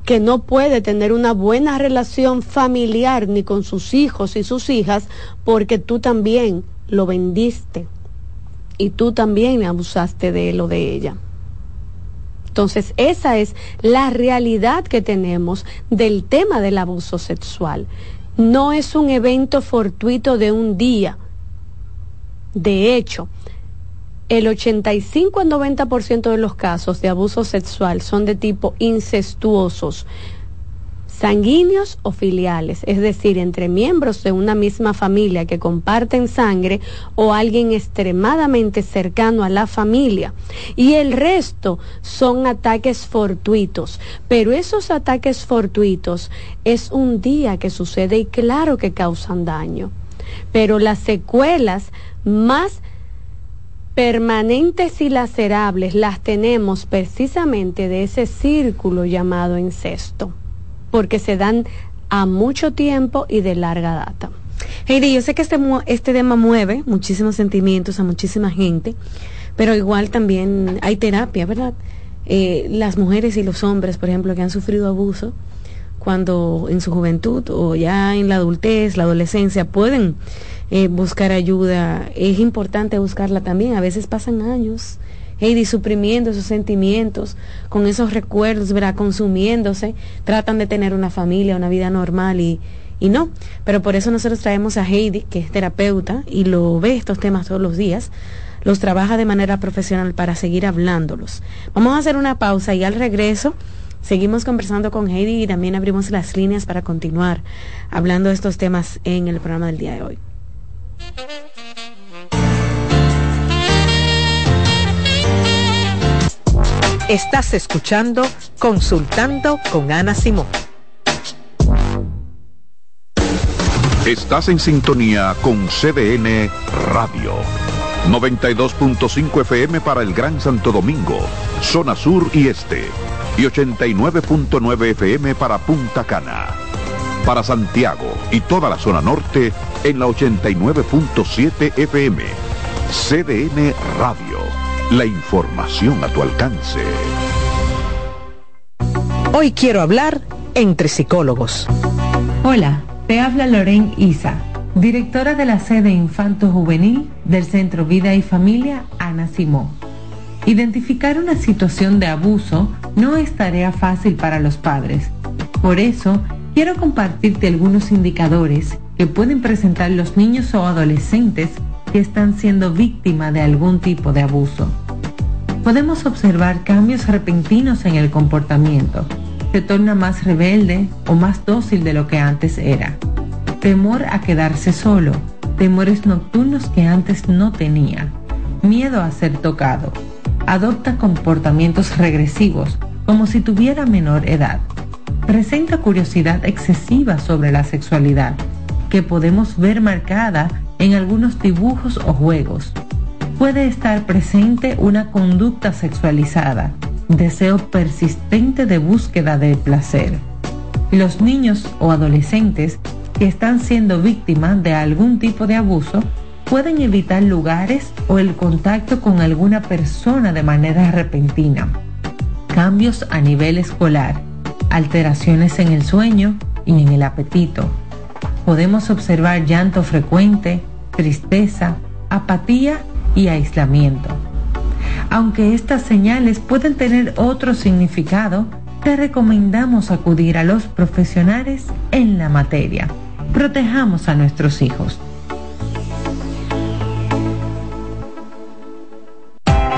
que no puede tener una buena relación familiar ni con sus hijos y sus hijas porque tú también lo vendiste y tú también abusaste de él o de ella. Entonces, esa es la realidad que tenemos del tema del abuso sexual. No es un evento fortuito de un día. De hecho, el 85 al 90% de los casos de abuso sexual son de tipo incestuosos, sanguíneos o filiales, es decir, entre miembros de una misma familia que comparten sangre o alguien extremadamente cercano a la familia. Y el resto son ataques fortuitos, pero esos ataques fortuitos es un día que sucede y claro que causan daño. Pero las secuelas más permanentes y lacerables las tenemos precisamente de ese círculo llamado incesto, porque se dan a mucho tiempo y de larga data. Heidi, yo sé que este, este tema mueve muchísimos sentimientos a muchísima gente, pero igual también hay terapia, ¿verdad? Eh, las mujeres y los hombres, por ejemplo, que han sufrido abuso cuando en su juventud o ya en la adultez, la adolescencia, pueden eh, buscar ayuda. Es importante buscarla también. A veces pasan años. Heidi suprimiendo esos sentimientos, con esos recuerdos, verá, consumiéndose, tratan de tener una familia, una vida normal y, y no. Pero por eso nosotros traemos a Heidi, que es terapeuta y lo ve estos temas todos los días, los trabaja de manera profesional para seguir hablándolos. Vamos a hacer una pausa y al regreso seguimos conversando con Heidi y también abrimos las líneas para continuar hablando de estos temas en el programa del día de hoy. Estás escuchando Consultando con Ana Simón. Estás en sintonía con CDN Radio. 92.5 FM para el Gran Santo Domingo, zona sur y este. Y 89.9 FM para Punta Cana Para Santiago y toda la zona norte en la 89.7 FM. CDN Radio. La información a tu alcance. Hoy quiero hablar entre psicólogos. Hola, te habla Loren Isa, directora de la sede Infanto Juvenil del Centro Vida y Familia Ana Simón. Identificar una situación de abuso no es tarea fácil para los padres. Por eso, quiero compartirte algunos indicadores que pueden presentar los niños o adolescentes que están siendo víctimas de algún tipo de abuso. Podemos observar cambios repentinos en el comportamiento. Se torna más rebelde o más dócil de lo que antes era. Temor a quedarse solo. Temores nocturnos que antes no tenía. Miedo a ser tocado adopta comportamientos regresivos, como si tuviera menor edad. Presenta curiosidad excesiva sobre la sexualidad, que podemos ver marcada en algunos dibujos o juegos. Puede estar presente una conducta sexualizada, deseo persistente de búsqueda de placer. Los niños o adolescentes que están siendo víctimas de algún tipo de abuso pueden evitar lugares o el contacto con alguna persona de manera repentina. Cambios a nivel escolar, alteraciones en el sueño y en el apetito. Podemos observar llanto frecuente, tristeza, apatía y aislamiento. Aunque estas señales pueden tener otro significado, te recomendamos acudir a los profesionales en la materia. Protejamos a nuestros hijos.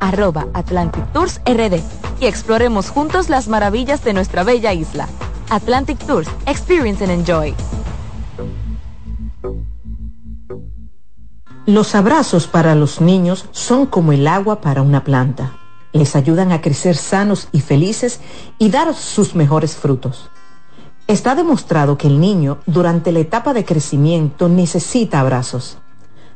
arroba Atlantic Tours RD y exploremos juntos las maravillas de nuestra bella isla. Atlantic Tours, Experience and Enjoy. Los abrazos para los niños son como el agua para una planta. Les ayudan a crecer sanos y felices y dar sus mejores frutos. Está demostrado que el niño durante la etapa de crecimiento necesita abrazos.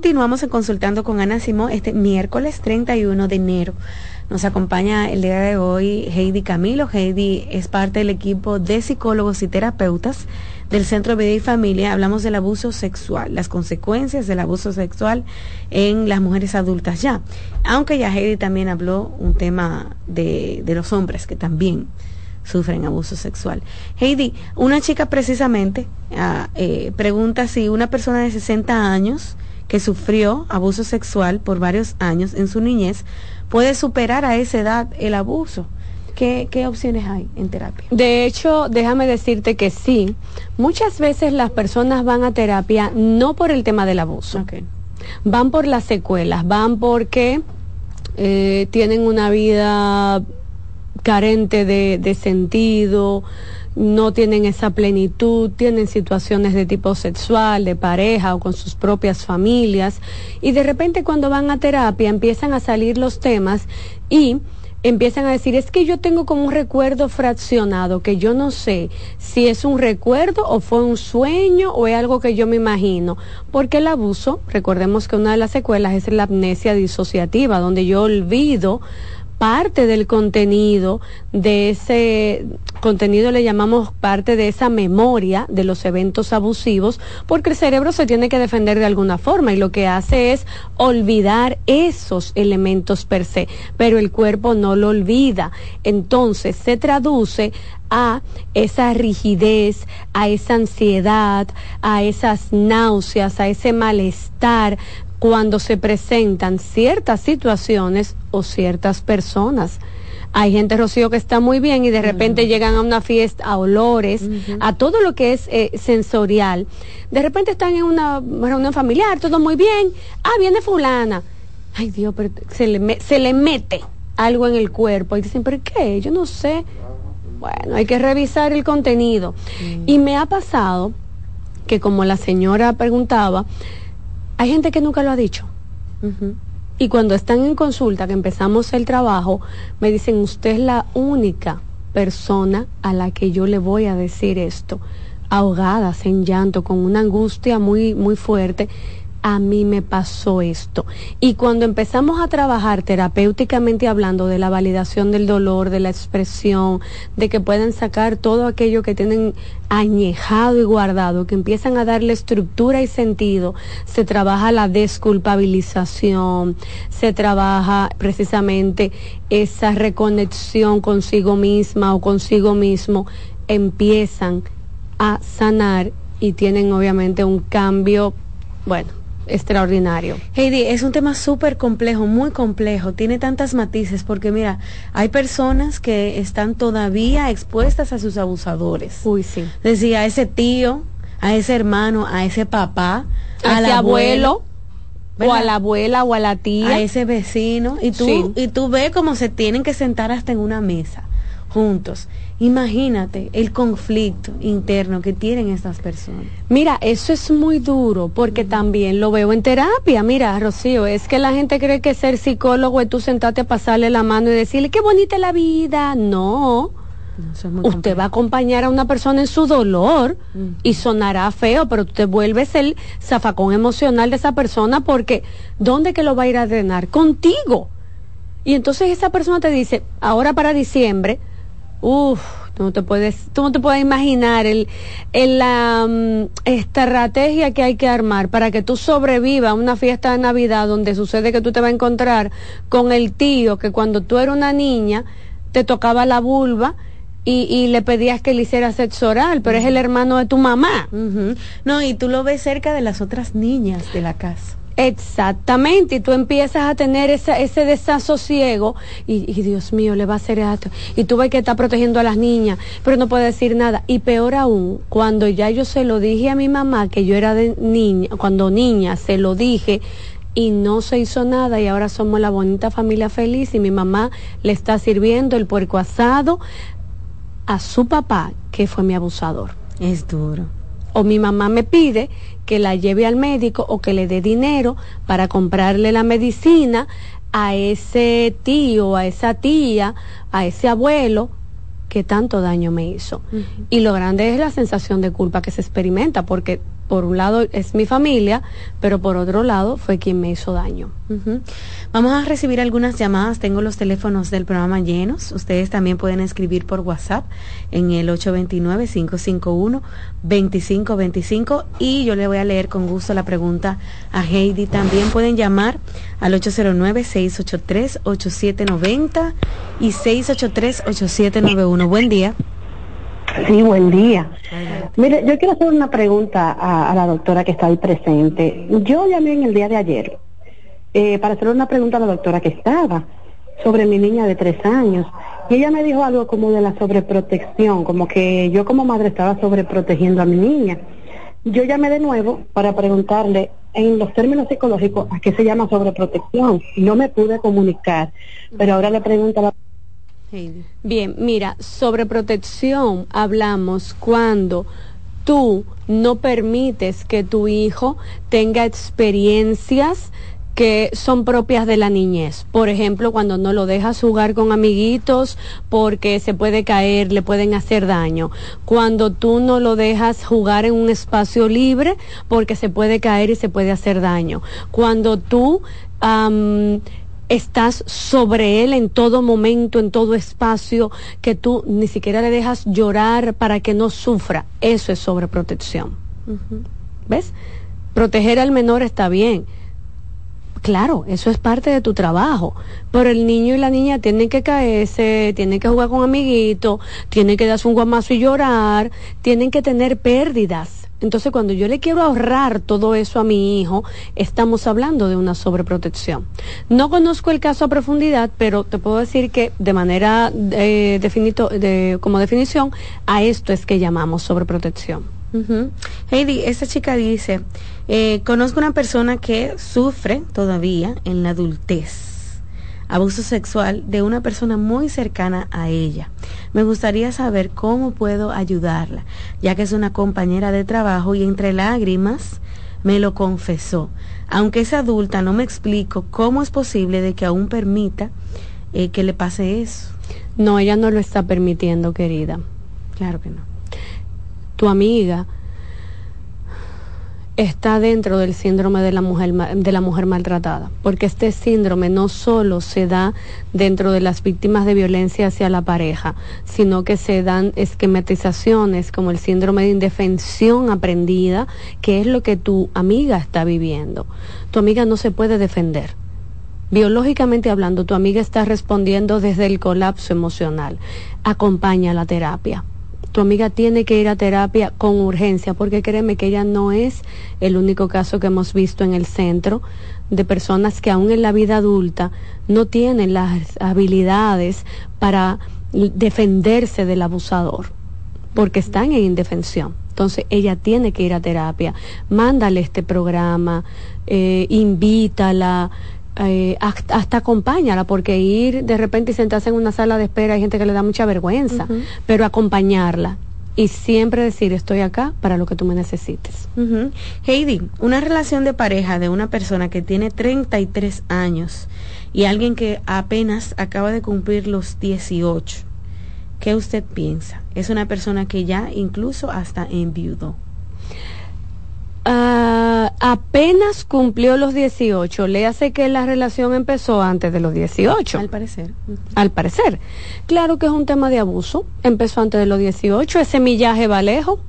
Continuamos en Consultando con Ana Simón este miércoles 31 de enero. Nos acompaña el día de hoy Heidi Camilo. Heidi es parte del equipo de psicólogos y terapeutas del Centro Vida y Familia. Hablamos del abuso sexual, las consecuencias del abuso sexual en las mujeres adultas ya. Aunque ya Heidi también habló un tema de, de los hombres que también sufren abuso sexual. Heidi, una chica precisamente ah, eh, pregunta si una persona de 60 años que sufrió abuso sexual por varios años en su niñez puede superar a esa edad el abuso. ¿Qué, ¿Qué, opciones hay en terapia? De hecho, déjame decirte que sí. Muchas veces las personas van a terapia no por el tema del abuso. Van por las secuelas, van porque eh, tienen una vida carente de, de sentido, no tienen esa plenitud, tienen situaciones de tipo sexual, de pareja o con sus propias familias y de repente cuando van a terapia empiezan a salir los temas y empiezan a decir, es que yo tengo como un recuerdo fraccionado, que yo no sé si es un recuerdo o fue un sueño o es algo que yo me imagino, porque el abuso, recordemos que una de las secuelas es la amnesia disociativa, donde yo olvido parte del contenido de ese contenido le llamamos parte de esa memoria de los eventos abusivos porque el cerebro se tiene que defender de alguna forma y lo que hace es olvidar esos elementos per se, pero el cuerpo no lo olvida. Entonces se traduce a esa rigidez, a esa ansiedad, a esas náuseas, a ese malestar cuando se presentan ciertas situaciones o ciertas personas. Hay gente, Rocío, que está muy bien y de repente llegan a una fiesta, a olores, a todo lo que es eh, sensorial. De repente están en una reunión familiar, todo muy bien. Ah, viene fulana. Ay, Dios, pero se le, se le mete algo en el cuerpo. Y dicen, ¿pero qué? Yo no sé. Bueno, hay que revisar el contenido. Y me ha pasado que como la señora preguntaba, hay gente que nunca lo ha dicho. Y cuando están en consulta, que empezamos el trabajo, me dicen, usted es la única persona a la que yo le voy a decir esto, ahogadas en llanto, con una angustia muy, muy fuerte a mí me pasó esto. Y cuando empezamos a trabajar terapéuticamente hablando de la validación del dolor, de la expresión, de que pueden sacar todo aquello que tienen añejado y guardado, que empiezan a darle estructura y sentido, se trabaja la desculpabilización, se trabaja precisamente esa reconexión consigo misma o consigo mismo, empiezan a sanar y tienen obviamente un cambio, bueno, extraordinario. Heidi, es un tema súper complejo, muy complejo, tiene tantas matices porque mira, hay personas que están todavía expuestas a sus abusadores. Uy, sí. Decía, a ese tío, a ese hermano, a ese papá, al abuelo. o a la abuela o a la tía. A ese vecino. Y tú, y tú ves cómo se tienen que sentar hasta en una mesa juntos. Imagínate el conflicto interno que tienen estas personas. Mira, eso es muy duro porque también lo veo en terapia. Mira, Rocío, es que la gente cree que ser psicólogo es tú sentarte a pasarle la mano y decirle qué bonita la vida. No. usted va a acompañar a una persona en su dolor y sonará feo, pero usted vuelves el zafacón emocional de esa persona porque ¿dónde que lo va a ir a drenar? Contigo. Y entonces esa persona te dice, ahora para diciembre, Uf, tú no te puedes, tú no te puedes imaginar el, el la mm, estrategia que hay que armar para que tú sobrevivas a una fiesta de Navidad donde sucede que tú te vas a encontrar con el tío que cuando tú eras una niña te tocaba la vulva y, y le pedías que le hiciera sexo oral, pero es el hermano de tu mamá. No, y tú lo ves cerca de las otras niñas de la casa. Exactamente, y tú empiezas a tener esa, ese desasosiego y, Dios mío, le va a hacer esto. Y tú ves que está protegiendo a las niñas, pero no puede decir nada. Y peor aún, cuando ya yo se lo dije a mi mamá que yo era de niña, cuando niña se lo dije y no se hizo nada y ahora somos la bonita familia feliz y mi mamá le está sirviendo el puerco asado a su papá, que fue mi abusador. Es duro. O mi mamá me pide que la lleve al médico o que le dé dinero para comprarle la medicina a ese tío, a esa tía, a ese abuelo que tanto daño me hizo. Y lo grande es la sensación de culpa que se experimenta, porque por un lado es mi familia, pero por otro lado fue quien me hizo daño. Vamos a recibir algunas llamadas. Tengo los teléfonos del programa llenos. Ustedes también pueden escribir por WhatsApp en el 829-551-2525 y yo le voy a leer con gusto la pregunta a Heidi. También pueden llamar al 809-683-8790 y 683-8791. Buen día. Sí, buen día. Mire, yo quiero hacer una pregunta a, a la doctora que está ahí presente. Yo llamé en el día de ayer eh, para hacerle una pregunta a la doctora que estaba sobre mi niña de tres años. Y ella me dijo algo como de la sobreprotección, como que yo como madre estaba sobreprotegiendo a mi niña. Yo llamé de nuevo para preguntarle en los términos psicológicos a qué se llama sobreprotección. No me pude comunicar, pero ahora le pregunto a la Bien, mira, sobre protección hablamos cuando tú no permites que tu hijo tenga experiencias que son propias de la niñez. Por ejemplo, cuando no lo dejas jugar con amiguitos porque se puede caer, le pueden hacer daño. Cuando tú no lo dejas jugar en un espacio libre porque se puede caer y se puede hacer daño. Cuando tú am, estás sobre él en todo momento, en todo espacio, que tú ni siquiera le dejas llorar para que no sufra. Eso es sobreprotección. ¿Ves? Proteger al menor está bien. Claro, eso es parte de tu trabajo, pero el niño y la niña tienen que caerse, tienen que jugar con amiguitos, tienen que darse un guamazo y llorar, tienen que tener pérdidas. Entonces, cuando yo le quiero ahorrar todo eso a mi hijo, estamos hablando de una sobreprotección. No conozco el caso a profundidad, pero te puedo decir que de manera eh, definito, de, como definición, a esto es que llamamos sobreprotección. Heidi, esta chica dice, eh, conozco una persona que sufre todavía en la adultez abuso sexual de una persona muy cercana a ella. Me gustaría saber cómo puedo ayudarla, ya que es una compañera de trabajo y entre lágrimas me lo confesó. Aunque es adulta, no me explico cómo es posible de que aún permita eh, que le pase eso. No, ella no lo está permitiendo, querida. Claro que no. Tu amiga está dentro del síndrome de la mujer de la mujer maltratada, porque este síndrome no solo se da dentro de las víctimas de violencia hacia la pareja, sino que se dan esquematizaciones como el síndrome de indefensión aprendida, que es lo que tu amiga está viviendo. Tu amiga no se puede defender. Biológicamente hablando, tu amiga está respondiendo desde el colapso emocional. Acompaña la terapia tu amiga tiene que ir a terapia con urgencia, porque créeme que ella no es el único caso que hemos visto en el centro de personas que aún en la vida adulta no tienen las habilidades para defenderse del abusador, porque están en indefensión. Entonces ella tiene que ir a terapia. Mándale este programa, eh, invítala, eh, hasta, hasta acompáñala, porque ir de repente y sentarse en una sala de espera hay gente que le da mucha vergüenza, pero acompañarla y siempre decir estoy acá para lo que tú me necesites. Heidi, una relación de pareja de una persona que tiene 33 años y alguien que apenas acaba de cumplir los 18. ¿Qué usted piensa? Es una persona que ya incluso hasta enviudó. Apenas cumplió los 18, le hace que la relación empezó antes de los 18. Al parecer. Al parecer. Claro que es un tema de abuso, empezó antes de los 18, ese millaje va lejos.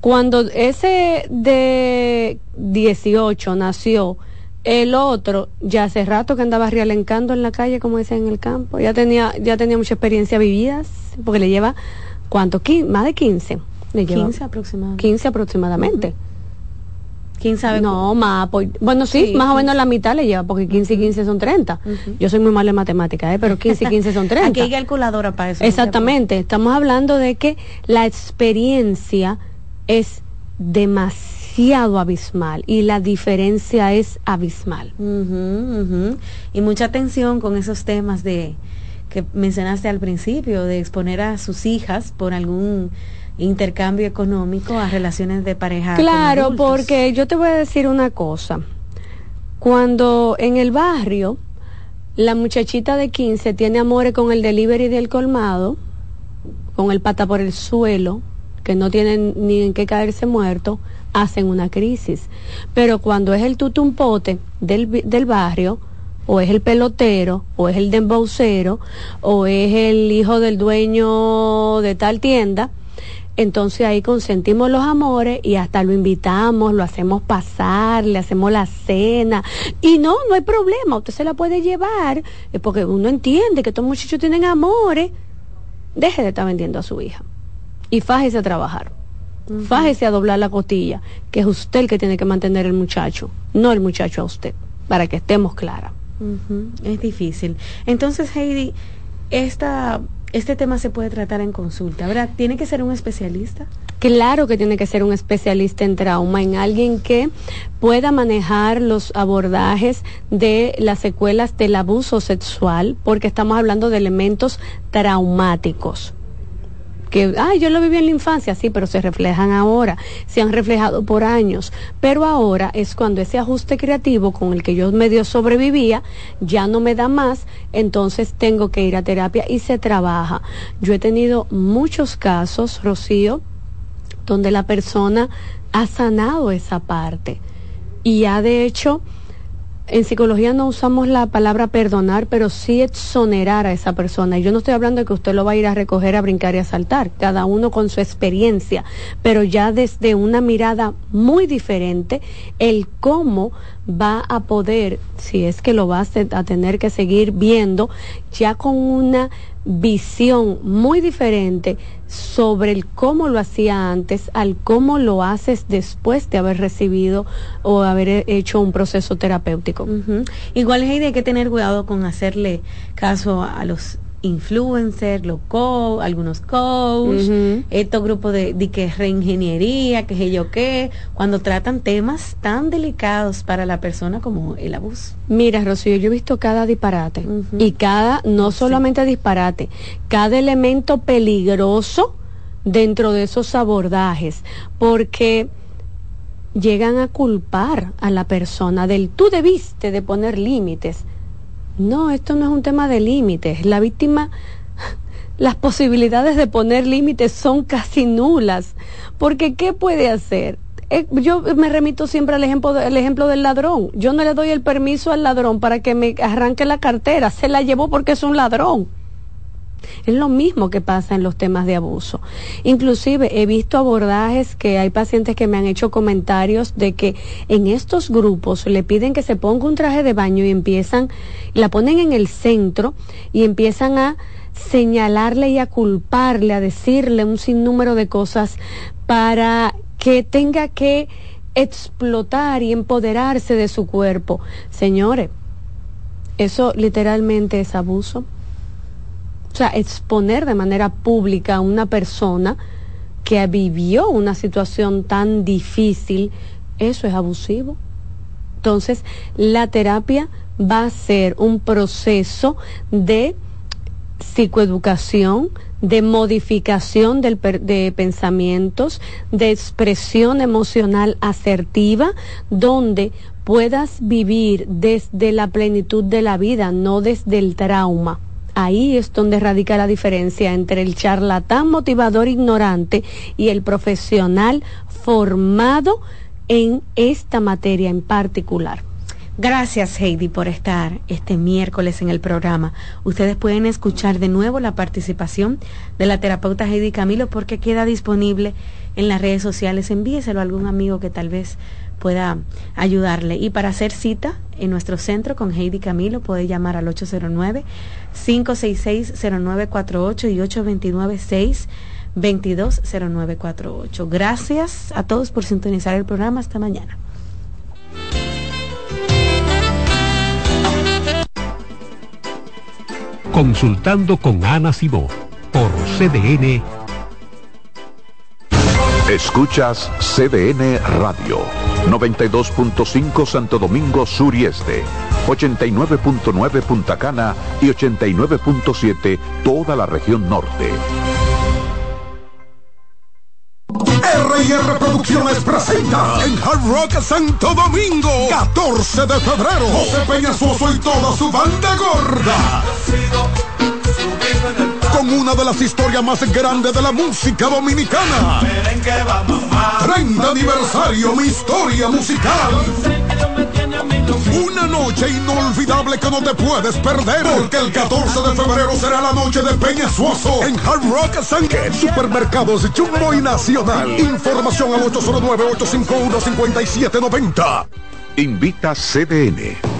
Cuando ese de 18 nació, el otro ya hace rato que andaba realencando en la calle, como dicen en el campo, ya tenía, ya tenía mucha experiencia vividas, porque le lleva, ¿cuánto? Más de 15. Le 15 aproximadamente. 15 aproximadamente. ¿Quién sabe? No, más, pues, bueno, sí, más o menos la mitad le lleva, porque 15 y 15 son 30. Yo soy muy mala en matemáticas, ¿eh? pero 15 y 15 son 30. Aquí hay calculadora para eso. Exactamente, estamos hablando de que la experiencia es demasiado abismal y la diferencia es abismal. Y mucha atención con esos temas de que mencionaste al principio, de exponer a sus hijas por algún intercambio económico a relaciones de pareja. Claro, porque yo te voy a decir una cosa. Cuando en el barrio la muchachita de 15 tiene amores con el delivery del colmado, con el pata por el suelo, que no tienen ni en qué caerse muerto, hacen una crisis. Pero cuando es el tutumpote del, del barrio, o es el pelotero, o es el dembaucero, o es el hijo del dueño de tal tienda, entonces ahí consentimos los amores y hasta lo invitamos, lo hacemos pasar, le hacemos la cena. Y no, no hay problema, usted se la puede llevar, porque uno entiende que estos muchachos tienen amores. Deje de estar vendiendo a su hija y fájese a trabajar. Fájese a doblar la costilla, que es usted el que tiene que mantener el muchacho, no el muchacho a usted, para que estemos claras. Es difícil. Entonces, Heidi, esta este tema se puede tratar en consulta, ¿verdad? ¿Tiene que ser un especialista? Claro que tiene que ser un especialista en trauma, en alguien que pueda manejar los abordajes de las secuelas del abuso sexual, porque estamos hablando de elementos traumáticos que, ay, yo lo viví en la infancia, sí, pero se reflejan ahora, se han reflejado por años, pero ahora es cuando ese ajuste creativo con el que yo medio sobrevivía ya no me da más, entonces tengo que ir a terapia y se trabaja. Yo he tenido muchos casos, Rocío, donde la persona ha sanado esa parte y ha de hecho en psicología no usamos la palabra perdonar, pero sí exonerar a esa persona. Y yo no estoy hablando de que usted lo va a ir a recoger, a brincar y a saltar, cada uno con su experiencia, pero ya desde una mirada muy diferente, el cómo va a poder, si es que lo va a tener que seguir viendo, ya con una visión muy diferente sobre el cómo lo hacía antes al cómo lo haces después de haber recibido o haber hecho un proceso terapéutico. Igual hay que tener cuidado con hacerle caso a los influencers, los co algunos coaches, estos grupos de, de, que reingeniería, que sé yo qué, cuando tratan temas tan delicados para la persona como el abuso. Mira, Rocío, yo he visto cada disparate y cada, no solamente disparate, cada elemento peligroso dentro de esos abordajes, porque llegan a culpar a la persona del tú debiste de poner límites no, esto no es un tema de límites. La víctima, las posibilidades de poner límites son casi nulas. Porque ¿qué puede hacer? Eh, yo me remito siempre al ejemplo, el ejemplo del ladrón. Yo no le doy el permiso al ladrón para que me arranque la cartera. Se la llevó porque es un ladrón. Es lo mismo que pasa en los temas de abuso. Inclusive he visto abordajes que hay pacientes que me han hecho comentarios de que en estos grupos le piden que se ponga un traje de baño y empiezan, la ponen en el centro y empiezan a señalarle y a culparle, a decirle un sinnúmero de cosas para que tenga que explotar y empoderarse de su cuerpo. Señores, eso literalmente es abuso. O sea, exponer de manera pública a una persona que vivió una situación tan difícil, eso es abusivo. Entonces, la terapia va a ser un proceso de psicoeducación, de modificación del de pensamientos, de expresión emocional asertiva, donde puedas vivir desde la plenitud de la vida, no desde el trauma. Ahí es donde radica la diferencia entre el charlatán motivador ignorante y el profesional formado en esta materia en particular. Gracias Heidi por estar este miércoles en el programa. Ustedes pueden escuchar de nuevo la participación de la terapeuta Heidi Camilo porque queda disponible en las redes sociales. Envíeselo a algún amigo que tal vez pueda ayudarle. Y para hacer cita en nuestro centro con Heidi Camilo puede llamar al 809-566-0948 y 829-622-0948. Gracias a todos por sintonizar el programa. Hasta mañana. Consultando con Ana Simó por CDN. Escuchas CDN Radio, 92.5 Santo Domingo Sur y Este, 89.9 Punta Cana y 89.7 toda la región norte. R&R Producciones presenta en Hard Rock Santo Domingo 14 de febrero José y toda su banda gorda con una de las historias más grandes de la música dominicana 30 aniversario mi historia musical una noche inolvidable que no te puedes perder. Porque el 14 de febrero será la noche de Peña Suoso en Hard Rock Sanque, Supermercados Jumbo y Nacional. Información al 809-851-5790. Invita CDN.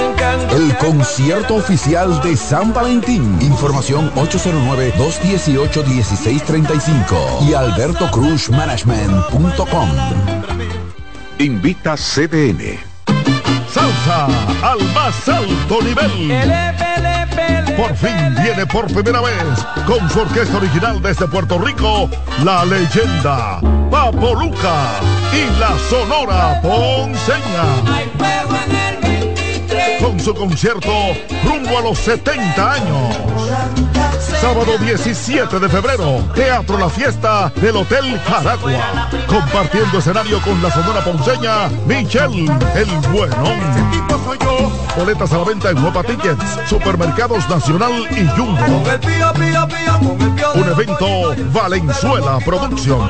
El concierto oficial de San Valentín. Información 809-218-1635 y albertocruzmanagement.com. Invita CDN. Salsa al más alto nivel. Por fin viene por primera vez con su orquesta original desde Puerto Rico, la leyenda Papo Luca y la Sonora Ponceña. Con su concierto rumbo a los 70 años. Sábado 17 de febrero, Teatro La Fiesta del Hotel Jaragua. Compartiendo escenario con la Sonora Ponceña, Michelle El Bueno. Boletas a la venta en Nueva Tickets, Supermercados Nacional y Jumbo. Un evento Valenzuela Producción.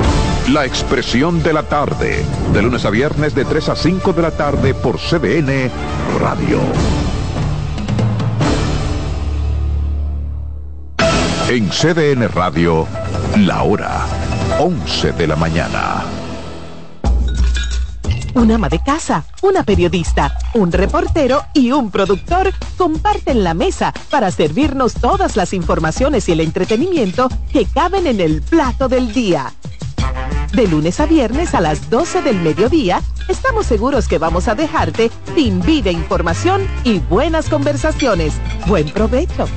La Expresión de la Tarde, de lunes a viernes de 3 a 5 de la tarde por CBN Radio. En CDN Radio, la hora 11 de la mañana. Un ama de casa, una periodista, un reportero y un productor comparten la mesa para servirnos todas las informaciones y el entretenimiento que caben en el plato del día. De lunes a viernes a las 12 del mediodía, estamos seguros que vamos a dejarte sin vida, información y buenas conversaciones. Buen provecho.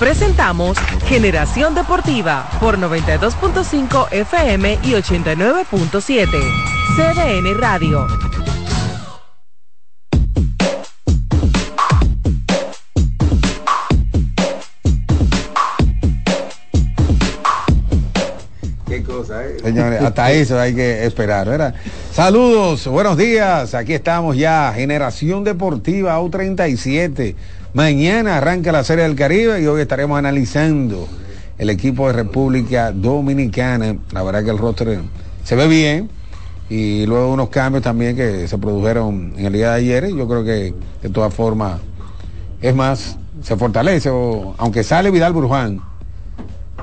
Presentamos Generación Deportiva por 92.5 FM y 89.7. CDN Radio. Señores, hasta eso hay que esperar, ¿verdad? Saludos, buenos días. Aquí estamos ya, Generación Deportiva U37. Mañana arranca la Serie del Caribe y hoy estaremos analizando el equipo de República Dominicana. La verdad que el roster se ve bien y luego unos cambios también que se produjeron en el día de ayer. Yo creo que de todas formas, es más, se fortalece, aunque sale Vidal Bruján.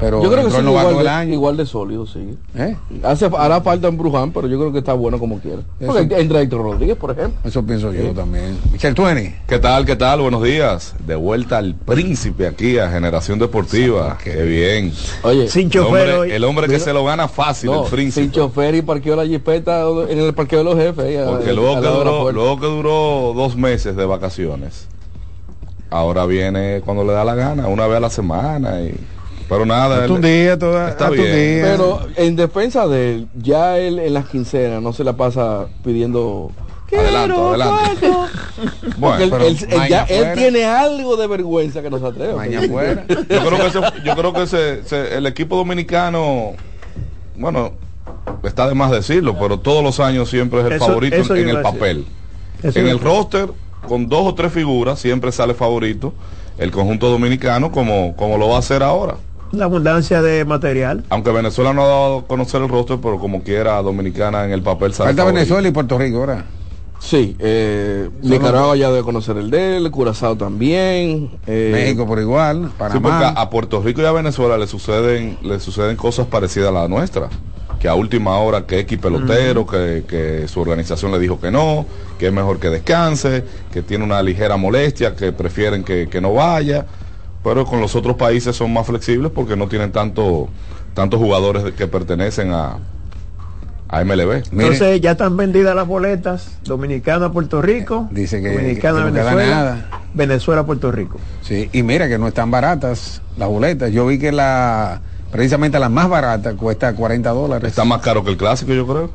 Pero yo creo que sí, igual, de, año. igual de sólido, sí. ¿Eh? Hace, hará falta en Bruján, pero yo creo que está bueno como quiera. Eso- entra Héctor Rodríguez, por ejemplo. Eso pienso yo también. Michel Tueni. ¿Qué tal? ¿Qué tal? Buenos días. De vuelta al príncipe aquí a Generación Deportiva. Qué bien. Oye, Sin el chofer hombre, el hombre que Mira. se lo gana fácil, No, el príncipe. sin chofer y parqueó la jipeta en el parqueo de los jefes. ahí, Porque luego que, duró, luego que duró dos meses de vacaciones, ahora viene cuando le da la gana, una vez a la semana. Y, pero nada. Hasta un él- día, toda, está hasta un bien. día. Pero en defensa de él, ya él en las quincenas no se la pasa pidiendo. Adelante, "Quiero adelante". cuarto". Bueno, él, pero él- él maña ya, él fuera. tiene algo de vergüenza que no se atreve. Fuera. Yo creo que, ese- yo creo que ese- ese- el equipo dominicano, bueno, está de más decirlo, pero todos los años siempre es el Eso- favorito eso en, el papel. Eso en el roster, con dos o tres figuras, siempre sale favorito el conjunto dominicano como, como lo va a hacer ahora. La abundancia de material. Aunque Venezuela no ha dado a conocer el roster, pero como quiera, Dominicana en el papel sale Falta. Venezuela y Puerto Rico, ¿verdad? Sí, eh, Nicaragua ya debe conocer el de él, Curazao también. eh, México por igual, Sí, Panamá. porque a, a Puerto Rico y a Venezuela le suceden, le suceden cosas parecidas a la nuestra. Que a última hora que X pelotero, que, que su organización le dijo que no, que es mejor que descanse, que tiene una ligera molestia, que prefieren que, que no vaya. Pero con los otros países son más flexibles porque no tienen tanto, tantos jugadores que pertenecen a, a MLB. Entonces ya están vendidas las boletas. Dominicana, Puerto Rico. Dice que- Dominicana, que Venezuela. nada. Venezuela, Puerto Rico. Sí, y mira que no están baratas las boletas. Yo vi que la precisamente la más barata cuesta 40 dólares. Está más caro que el clásico, yo creo.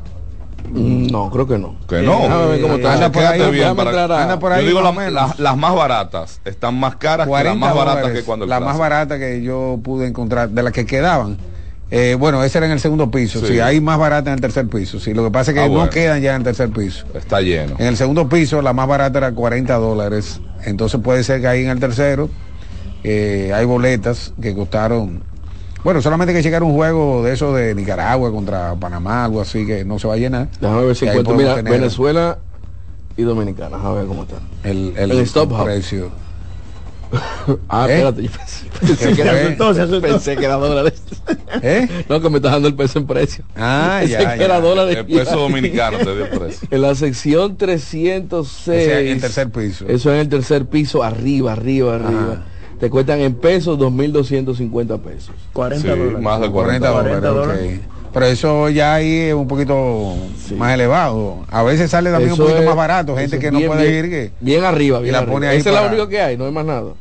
Mm, No, creo que no. Que no. Cómo está. Anda por ahí, Déjame bien para- entrar a- anda por Yo ahí digo más la- o menos. la- las más baratas están más caras que las 40 más baratas dólares, que cuando el la más clásico. barata que yo pude encontrar de las que quedaban. Eh, bueno, ese era en el segundo piso. Sí. Sí, hay más barata en el tercer piso. Sí, lo que pasa es que Ah, no bueno. quedan ya en el tercer piso. Está lleno. En el segundo piso la más barata era 40 dólares. Entonces puede ser que ahí en el tercero eh, hay boletas que costaron. Bueno, solamente que llegar un juego de eso de Nicaragua contra Panamá, algo así que no se va a llenar. Déjame ver si encuentro. Mira, tener Venezuela y Dominicana. A ver cómo está. el, el, El stop house. precio. Ah, ¿Eh? espérate, yo pensé, pensé que ¿Qué era, asustó, pensé que era dólares. ¿Eh? No, que me está dando el peso en precio. Ah, Pensé ya, que ya. era dólares. El peso dominicano te dio el precio. En la sección 306. O sea, en el tercer piso. Eso en el tercer piso, arriba, arriba, arriba. Te cuestan en pesos 2.250 pesos. 40 Sí, dólares. más de 40 40, dólares. ok. Pero eso ya ahí es un poquito más elevado. A veces sale también Eso un poquito es- más barato. Gente que no bien, puede bien- ir. que Bien arriba, y bien la arriba. pone ahí Esa es la única que hay, no hay más nada.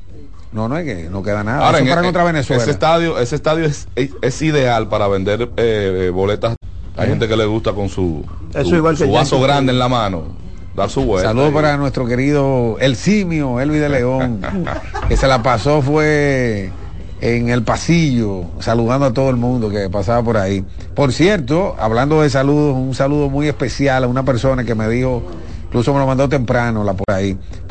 No, no es que no queda nada. Ahora, eso en- para en- contra Venezuela. Ese estadio, ese estadio es, es, es ideal para vender eh, boletas. Hay gente que le gusta con su, su, su vaso grande en la mano. Dar su vuelta. Saludos para nuestro querido El Simio, Elvis de León, que se la pasó fue en el pasillo, saludando a todo el mundo que pasaba por ahí. Por cierto, hablando de saludos, un saludo muy especial a una persona que me dijo, incluso me lo mandó temprano la por ahí.